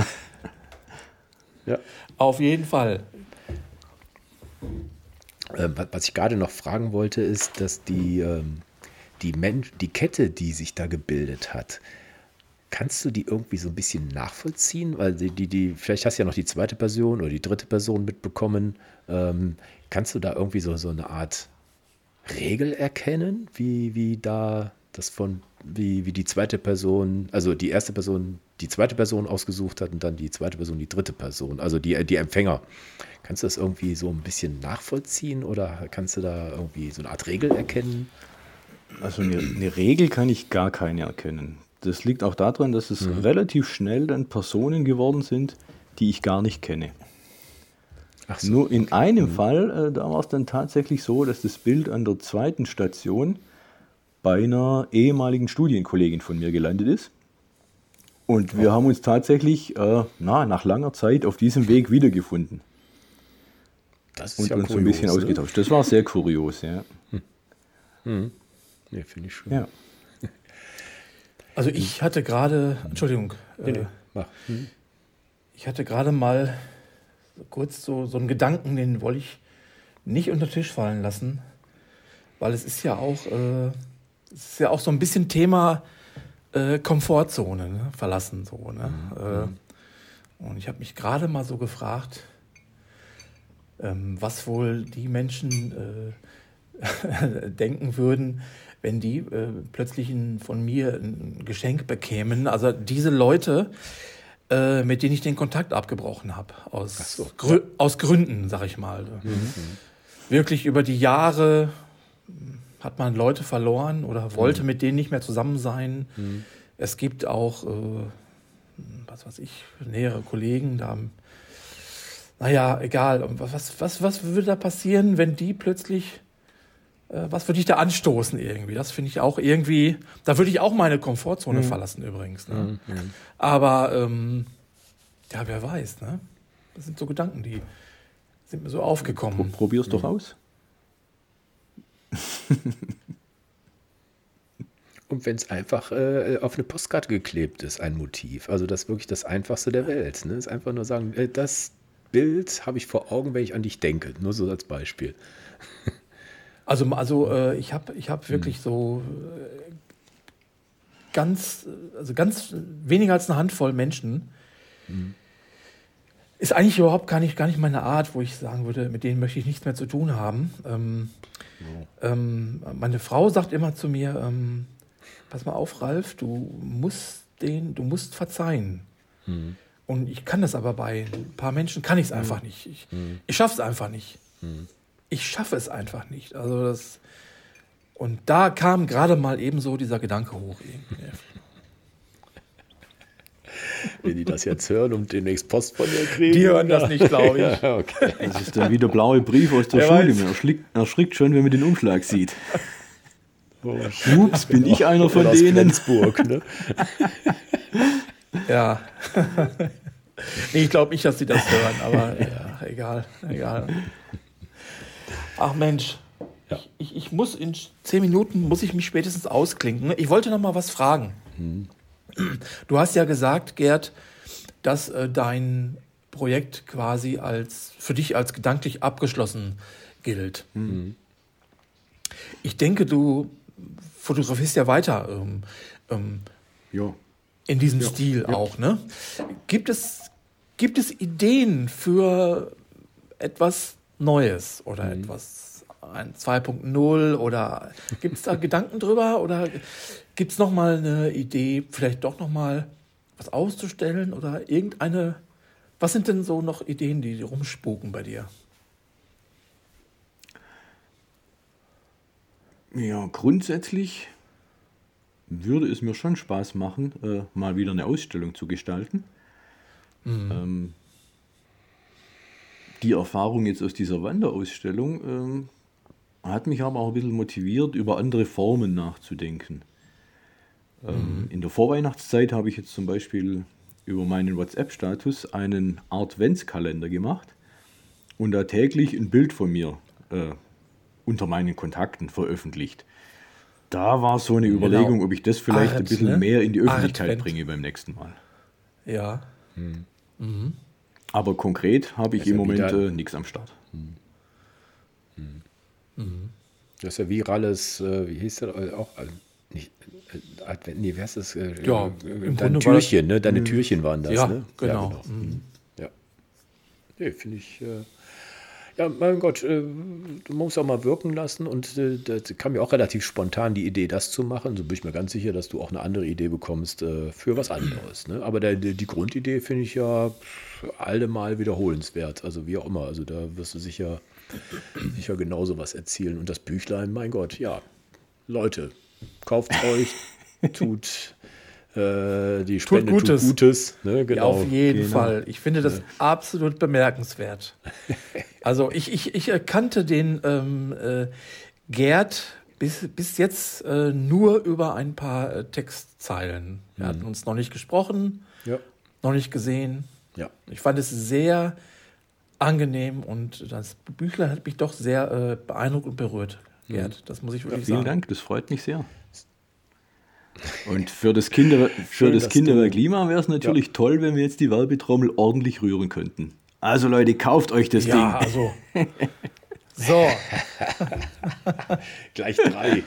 ja. Auf jeden Fall. Ähm, was ich gerade noch fragen wollte, ist, dass die, ähm, die, Mensch, die Kette, die sich da gebildet hat, kannst du die irgendwie so ein bisschen nachvollziehen? Weil die, die, die vielleicht hast du ja noch die zweite Person oder die dritte Person mitbekommen. Ähm, kannst du da irgendwie so, so eine Art Regel erkennen, wie, wie da das von, wie, wie die zweite Person, also die erste Person die zweite Person ausgesucht hat und dann die zweite Person die dritte Person, also die, die Empfänger. Kannst du das irgendwie so ein bisschen nachvollziehen oder kannst du da irgendwie so eine Art Regel erkennen? Also eine, eine Regel kann ich gar keine erkennen. Das liegt auch daran, dass es mhm. relativ schnell dann Personen geworden sind, die ich gar nicht kenne. So, Nur in okay. einem mhm. Fall, äh, da war es dann tatsächlich so, dass das Bild an der zweiten Station bei einer ehemaligen Studienkollegin von mir gelandet ist. Und wir haben uns tatsächlich äh, na, nach langer Zeit auf diesem Weg wiedergefunden. Das ist und ja uns kurios, ein bisschen ne? ausgetauscht. Das war sehr kurios, ja. Hm. Hm. Ja, finde ich schön. Ja. Also ich hatte gerade, Entschuldigung, nee, nee, äh, hm. ich hatte gerade mal kurz so, so einen Gedanken, den wollte ich nicht unter den Tisch fallen lassen, weil es ist ja auch, äh, es ist ja auch so ein bisschen Thema äh, Komfortzone ne? verlassen so. Ne? Mhm. Äh, und ich habe mich gerade mal so gefragt, ähm, was wohl die Menschen äh, denken würden, wenn die äh, plötzlich ein, von mir ein Geschenk bekämen. Also diese Leute, äh, mit denen ich den Kontakt abgebrochen habe, aus, so. Grü aus Gründen, sag ich mal. Mhm. Wirklich über die Jahre hat man Leute verloren oder wollte mhm. mit denen nicht mehr zusammen sein. Mhm. Es gibt auch, äh, was weiß ich, nähere Kollegen, da naja, egal. Was, was, was würde da passieren, wenn die plötzlich, äh, was würde ich da anstoßen irgendwie? Das finde ich auch irgendwie, da würde ich auch meine Komfortzone mhm. verlassen übrigens. Ne? Mhm. mhm. Aber, ähm, ja, wer weiß, ne? Das sind so Gedanken, die sind mir so aufgekommen. Probier's doch mhm. aus. Und wenn es einfach äh, auf eine Postkarte geklebt ist, ein Motiv. Also das ist wirklich das Einfachste der Welt. Ne? Ist einfach nur sagen, äh, das Bild habe ich vor Augen, wenn ich an dich denke. Nur so als Beispiel. Also, also äh, ich habe ich hab wirklich hm. so äh, ganz, also ganz weniger als eine Handvoll Menschen. Hm. Ist eigentlich überhaupt gar nicht, gar nicht meine Art, wo ich sagen würde, mit denen möchte ich nichts mehr zu tun haben. Ähm, ja. ähm, meine Frau sagt immer zu mir, ähm, pass mal auf, Ralf, du musst den, du musst verzeihen. Mhm. Und ich kann das aber bei ein paar Menschen kann ich es einfach mhm. nicht. Ich, mhm. ich schaffe es einfach nicht. Mhm. Ich schaffe es einfach nicht. Also das und da kam gerade mal eben so dieser Gedanke hoch. Wenn die das jetzt hören und demnächst Post von mir kriegen. Die hören das nicht, glaube ich. Ja, okay. Das ist dann wieder blaue Brief aus der Wer Schule. Man erschrickt, erschrickt schon, wenn man den Umschlag sieht. Oh, Ups, bin ich einer von denen? Flensburg, ne? ja. nee, ich glaube nicht, dass sie das hören, aber ja, egal, egal. Ach Mensch, ja. ich, ich, muss in zehn Minuten muss ich mich spätestens ausklinken. Ich wollte noch mal was fragen. Hm. Du hast ja gesagt, Gerd, dass äh, dein Projekt quasi als für dich als gedanklich abgeschlossen gilt. Mhm. Ich denke, du fotografierst ja weiter ähm, ähm, ja. in diesem ja. Stil ja. auch. Ne? Gibt, es, gibt es Ideen für etwas Neues oder mhm. etwas ein 2.0 oder gibt es da Gedanken drüber oder gibt es nochmal eine Idee, vielleicht doch nochmal was auszustellen oder irgendeine, was sind denn so noch Ideen, die rumspuken bei dir? Ja, grundsätzlich würde es mir schon Spaß machen, äh, mal wieder eine Ausstellung zu gestalten. Mhm. Ähm, die Erfahrung jetzt aus dieser Wanderausstellung ähm, hat mich aber auch ein bisschen motiviert, über andere Formen nachzudenken. Mhm. In der Vorweihnachtszeit habe ich jetzt zum Beispiel über meinen WhatsApp-Status einen Art-Vents-Kalender gemacht und da täglich ein Bild von mir äh, unter meinen Kontakten veröffentlicht. Da war so eine genau. Überlegung, ob ich das vielleicht Art, ein bisschen ne? mehr in die Öffentlichkeit Art, bringe beim nächsten Mal. Ja. Hm. Mhm. Aber konkret habe ich im Moment äh, nichts am Start. Hm. Hm. Mhm. Das ist ja virales, äh, wie hieß das äh, auch? Äh, nicht, äh, Advent, nee, wer ist das? Äh, ja, deine Türchen, ne? Deine hm. Türchen waren das, ja, ne? Genau. Ja, genau. Mhm. Ja. Nee, finde ich. Ja, mein Gott, äh, du musst auch mal wirken lassen und äh, da kam mir auch relativ spontan die Idee, das zu machen. So bin ich mir ganz sicher, dass du auch eine andere Idee bekommst äh, für was anderes. Ne? Aber der, die Grundidee finde ich ja allemal wiederholenswert. Also wie auch immer. Also da wirst du sicher, sicher genauso was erzielen. Und das Büchlein, mein Gott, ja, Leute, kauft euch, tut Äh, die Spende tut Gutes. Tut Gutes ne? genau. Ja, auf jeden genau. Fall. Ich finde das ja. absolut bemerkenswert. also ich, ich, ich kannte den ähm, äh, Gerd bis, bis jetzt äh, nur über ein paar äh, Textzeilen. Wir mhm. hatten uns noch nicht gesprochen, ja. noch nicht gesehen. Ja. Ich fand es sehr angenehm und das Büchlein hat mich doch sehr äh, beeindruckt und berührt, Gerd. Mhm. Das muss ich wirklich ja, vielen sagen. Vielen Dank, das freut mich sehr. Und für das, Kinder, für das Kinderklima wäre es natürlich ja. toll, wenn wir jetzt die Werbetrommel ordentlich rühren könnten. Also Leute, kauft euch das ja, Ding. Also. So. Gleich drei.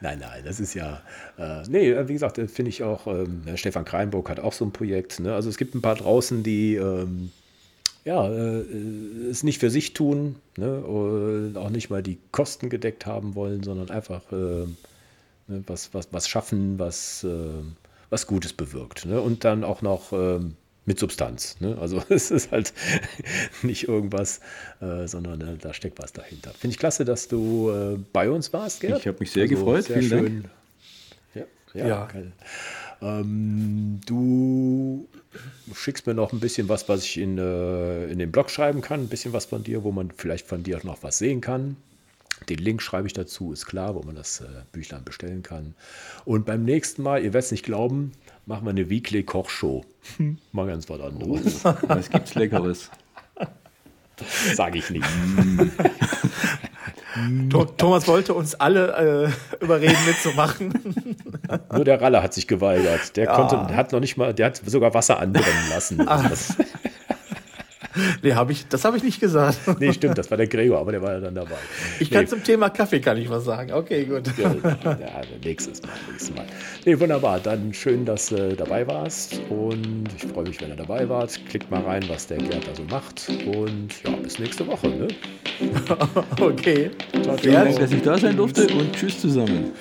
nein, nein, das ist ja. Äh, nee, wie gesagt, äh, finde ich auch, ähm, Stefan Kreinburg hat auch so ein Projekt. Ne? Also es gibt ein paar draußen, die ähm, ja, äh, es nicht für sich tun, ne? Und auch nicht mal die Kosten gedeckt haben wollen, sondern einfach äh, ne? was, was, was schaffen, was, äh, was Gutes bewirkt. Ne? Und dann auch noch ähm, mit Substanz. Ne? Also es ist halt nicht irgendwas, äh, sondern äh, da steckt was dahinter. Finde ich klasse, dass du äh, bei uns warst, Gerd. Ich habe mich sehr also, gefreut. Sehr Vielen schön. Dank. Ja, ja, ja. Ähm, du schickst mir noch ein bisschen was, was ich in, äh, in den Blog schreiben kann, ein bisschen was von dir, wo man vielleicht von dir noch was sehen kann. Den Link schreibe ich dazu, ist klar, wo man das äh, Büchlein bestellen kann. Und beim nächsten Mal, ihr werdet es nicht glauben, machen wir eine Weekly-Kochshow. Hm. Mal ganz was anderes. Oh, was gibt's Leckeres? Sage ich nicht. Thomas wollte uns alle äh, überreden, mitzumachen. Nur der Ralle hat sich geweigert. Der ja. konnte, hat noch nicht mal, der hat sogar Wasser anbrennen lassen. Also nee, hab ich, das habe ich nicht gesagt. nee, stimmt, das war der Gregor, aber der war ja dann dabei. Ich nee. kann zum Thema Kaffee kann ich was sagen. Okay, gut. ja, ja, nächstes Mal, nächstes Mal. Nee, wunderbar. Dann schön, dass du dabei warst und ich freue mich, wenn ihr dabei wart. Klickt mal rein, was der Gerd da so macht und ja, bis nächste Woche. Ne? okay. Ciao, Vielen Dank, dass ich da sein durfte und tschüss zusammen.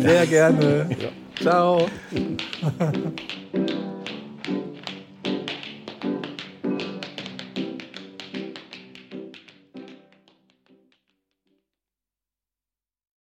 Sehr gerne. Ja. Ciao.